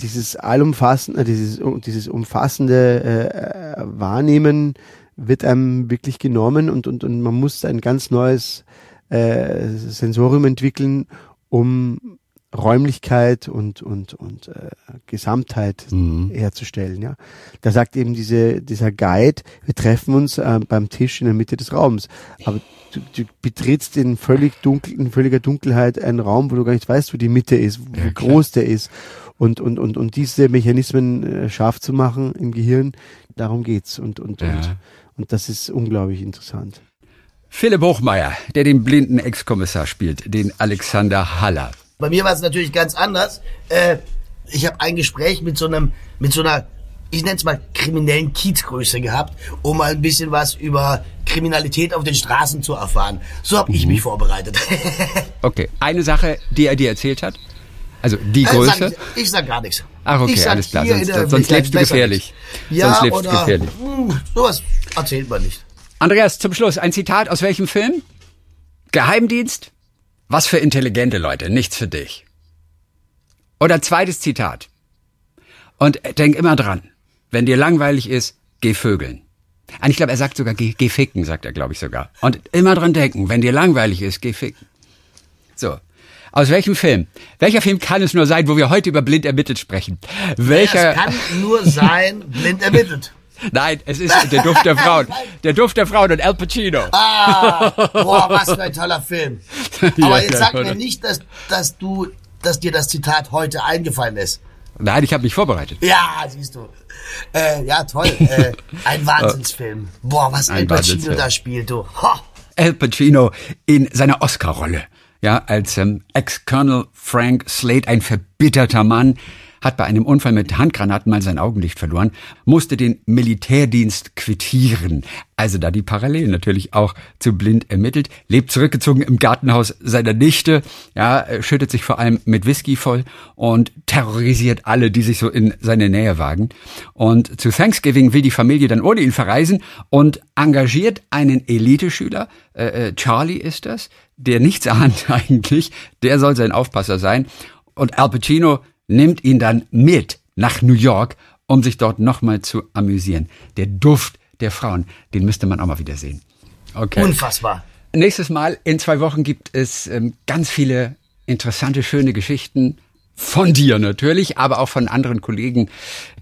Dieses allumfassende, dieses, dieses umfassende äh, Wahrnehmen wird einem wirklich genommen und, und, und man muss ein ganz neues äh, Sensorium entwickeln, um Räumlichkeit und und und äh, Gesamtheit mhm. herzustellen. Ja, da sagt eben diese dieser Guide: Wir treffen uns äh, beim Tisch in der Mitte des Raums, aber du, du betrittst in völlig dunkel, in völliger Dunkelheit einen Raum, wo du gar nicht weißt, wo die Mitte ist, wie ja, groß der ist und und und und diese Mechanismen äh, scharf zu machen im Gehirn, darum geht's und und ja. und und das ist unglaublich interessant. Philipp Hochmeier, der den blinden Ex-Kommissar spielt, den Alexander Haller. Bei mir war es natürlich ganz anders. Äh, ich habe ein Gespräch mit so einem, mit so einer, ich nenne es mal kriminellen Kiezgröße gehabt, um mal ein bisschen was über Kriminalität auf den Straßen zu erfahren. So habe ich mhm. mich vorbereitet. okay, eine Sache, die er dir erzählt hat. Also die äh, Größe? Sag ich, ich, sag gar nichts. Ach, okay, alles klar. Sonst, sonst lebst du gefährlich. Ja, sonst lebst du gefährlich. Mh, hm, sowas erzählt man nicht. Andreas, zum Schluss ein Zitat aus welchem Film? Geheimdienst? Was für intelligente Leute, nichts für dich. Oder zweites Zitat. Und denk immer dran, wenn dir langweilig ist, geh vögeln. Und ich glaube, er sagt sogar, geh, geh ficken, sagt er, glaube ich sogar. Und immer dran denken, wenn dir langweilig ist, geh ficken. So. Aus welchem Film? Welcher Film kann es nur sein, wo wir heute über blind ermittelt sprechen? Welcher? Es kann nur sein, blind ermittelt. *laughs* Nein, es ist der Duft der Frauen. Der Duft der Frauen und Al Pacino. Ah, boah, was für ein toller Film. *laughs* Aber jetzt sag mir nicht, dass, dass du, dass dir das Zitat heute eingefallen ist. Nein, ich habe mich vorbereitet. Ja, siehst du. Äh, ja, toll. Äh, ein *laughs* Wahnsinnsfilm. Boah, was ein Al Pacino da spielt, du. Ho. Al Pacino in seiner Oscar-Rolle. Ja, als ähm, Ex-Colonel Frank Slade, ein verbitterter Mann, hat bei einem Unfall mit Handgranaten mal sein Augenlicht verloren, musste den Militärdienst quittieren. Also da die Parallelen natürlich auch zu blind ermittelt, lebt zurückgezogen im Gartenhaus seiner Nichte, ja, schüttet sich vor allem mit Whisky voll und terrorisiert alle, die sich so in seine Nähe wagen. Und zu Thanksgiving will die Familie dann ohne ihn verreisen und engagiert einen Eliteschüler, äh, äh Charlie ist das, der nichts *laughs* ahnt eigentlich, der soll sein Aufpasser sein. Und Al Pacino nimmt ihn dann mit nach New York, um sich dort nochmal zu amüsieren. Der Duft der Frauen, den müsste man auch mal wieder sehen. Okay. Unfassbar. Nächstes Mal in zwei Wochen gibt es ähm, ganz viele interessante, schöne Geschichten von dir natürlich, aber auch von anderen Kollegen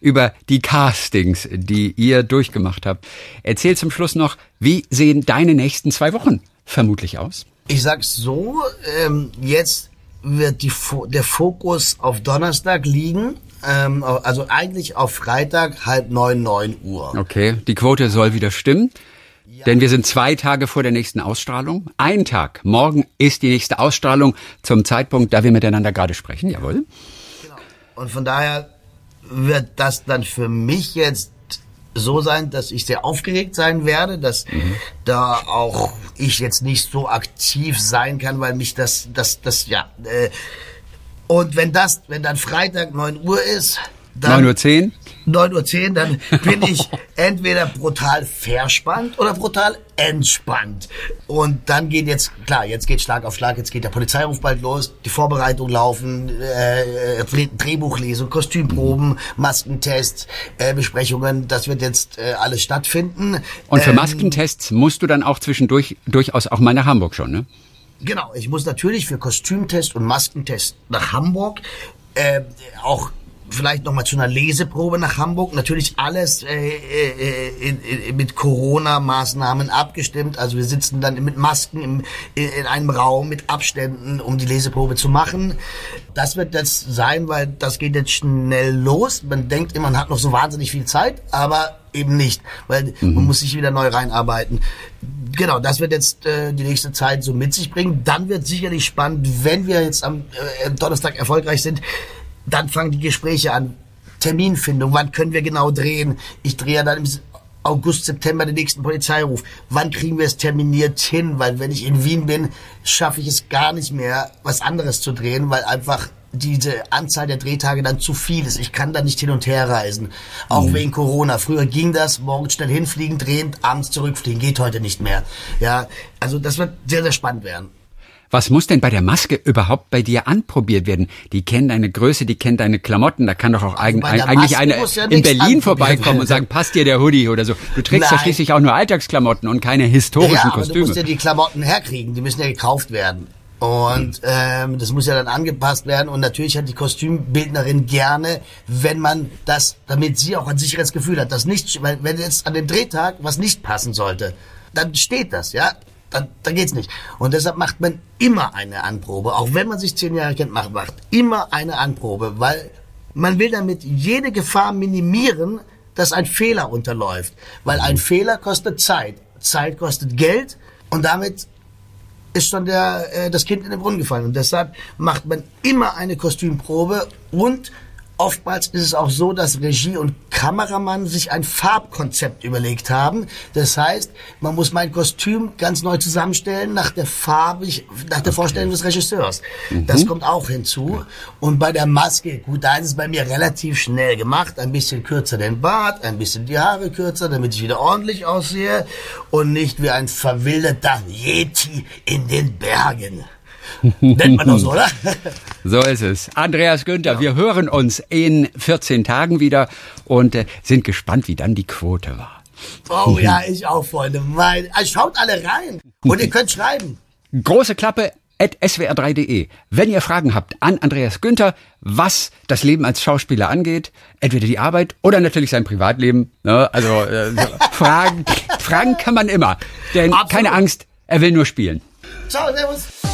über die Castings, die ihr durchgemacht habt. Erzähl zum Schluss noch, wie sehen deine nächsten zwei Wochen vermutlich aus? Ich sag's so, ähm, jetzt wird die, der Fokus auf Donnerstag liegen. Ähm, also eigentlich auf Freitag halb neun, neun Uhr. Okay, die Quote soll wieder stimmen. Ja. Denn wir sind zwei Tage vor der nächsten Ausstrahlung. Ein Tag. Morgen ist die nächste Ausstrahlung zum Zeitpunkt, da wir miteinander gerade sprechen. Jawohl. Genau. Und von daher wird das dann für mich jetzt so sein, dass ich sehr aufgeregt sein werde, dass mhm. da auch ich jetzt nicht so aktiv sein kann, weil mich das, das, das, ja. Äh, und wenn das, wenn dann Freitag 9 Uhr ist, dann 9 Uhr 10? 9 Uhr 10, dann *laughs* bin ich entweder brutal verspannt oder brutal entspannt. Und dann geht jetzt, klar, jetzt geht Schlag auf Schlag, jetzt geht der Polizeiruf bald los, die Vorbereitungen laufen, äh, Drehbuchlesung, Kostümproben, Maskentests, äh, Besprechungen, das wird jetzt äh, alles stattfinden. Und für ähm, Maskentests musst du dann auch zwischendurch durchaus auch mal nach Hamburg schon, ne? Genau, ich muss natürlich für Kostümtest und Maskentest nach Hamburg. Äh, auch vielleicht noch mal zu einer Leseprobe nach Hamburg. Natürlich alles äh, äh, in, mit Corona-Maßnahmen abgestimmt. Also wir sitzen dann mit Masken im, in einem Raum mit Abständen, um die Leseprobe zu machen. Das wird jetzt sein, weil das geht jetzt schnell los. Man denkt immer, man hat noch so wahnsinnig viel Zeit, aber eben nicht, weil mhm. man muss sich wieder neu reinarbeiten. Genau, das wird jetzt äh, die nächste Zeit so mit sich bringen. Dann wird sicherlich spannend, wenn wir jetzt am äh, Donnerstag erfolgreich sind, dann fangen die Gespräche an. Terminfindung, wann können wir genau drehen? Ich drehe dann im August, September den nächsten Polizeiruf. Wann kriegen wir es terminiert hin? Weil wenn ich in Wien bin, schaffe ich es gar nicht mehr, was anderes zu drehen, weil einfach diese Anzahl der Drehtage dann zu viel ist. Ich kann da nicht hin und her reisen. Auch mhm. wegen Corona. Früher ging das, morgens schnell hinfliegen, drehen, abends zurückfliegen. Geht heute nicht mehr. Ja, also das wird sehr, sehr spannend werden. Was muss denn bei der Maske überhaupt bei dir anprobiert werden? Die kennen deine Größe, die kennen deine Klamotten. Da kann doch auch also eigentlich eine ja in Berlin vorbeikommen und sagen, passt dir der Hoodie oder so. Du trägst Nein. ja schließlich auch nur Alltagsklamotten und keine historischen ja, Kostüme. Du musst ja die Klamotten herkriegen. Die müssen ja gekauft werden. Und ähm, das muss ja dann angepasst werden. Und natürlich hat die Kostümbildnerin gerne, wenn man das, damit sie auch ein sicheres Gefühl hat, dass nicht, wenn jetzt an dem Drehtag was nicht passen sollte, dann steht das, ja dann, dann geht's nicht. Und deshalb macht man immer eine Anprobe, auch wenn man sich zehn Jahre kennt, macht, macht immer eine Anprobe, weil man will damit jede Gefahr minimieren, dass ein Fehler unterläuft. Weil ein Fehler kostet Zeit. Zeit kostet Geld und damit ist schon der, äh, das Kind in den Brunnen gefallen. Und deshalb macht man immer eine Kostümprobe und Oftmals ist es auch so, dass Regie und Kameramann sich ein Farbkonzept überlegt haben. Das heißt, man muss mein Kostüm ganz neu zusammenstellen nach der Farbe, nach der okay. Vorstellung des Regisseurs. Mhm. Das kommt auch hinzu. Und bei der Maske, gut, da ist es bei mir relativ schnell gemacht. Ein bisschen kürzer den Bart, ein bisschen die Haare kürzer, damit ich wieder ordentlich aussehe und nicht wie ein verwilderter Yeti in den Bergen. *laughs* Nennt man das, *laughs* oder? so ist es. Andreas Günther, ja. wir hören uns in 14 Tagen wieder und äh, sind gespannt, wie dann die Quote war. Oh ja, *laughs* ich auch, Freunde. Mein, also schaut alle rein und ihr könnt schreiben. Große Klappe at swr3.de. Wenn ihr Fragen habt an Andreas Günther, was das Leben als Schauspieler angeht, entweder die Arbeit oder natürlich sein Privatleben. Ne? Also äh, Fragen, Fragen kann man immer. Denn Absolut. keine Angst, er will nur spielen. Ciao, servus.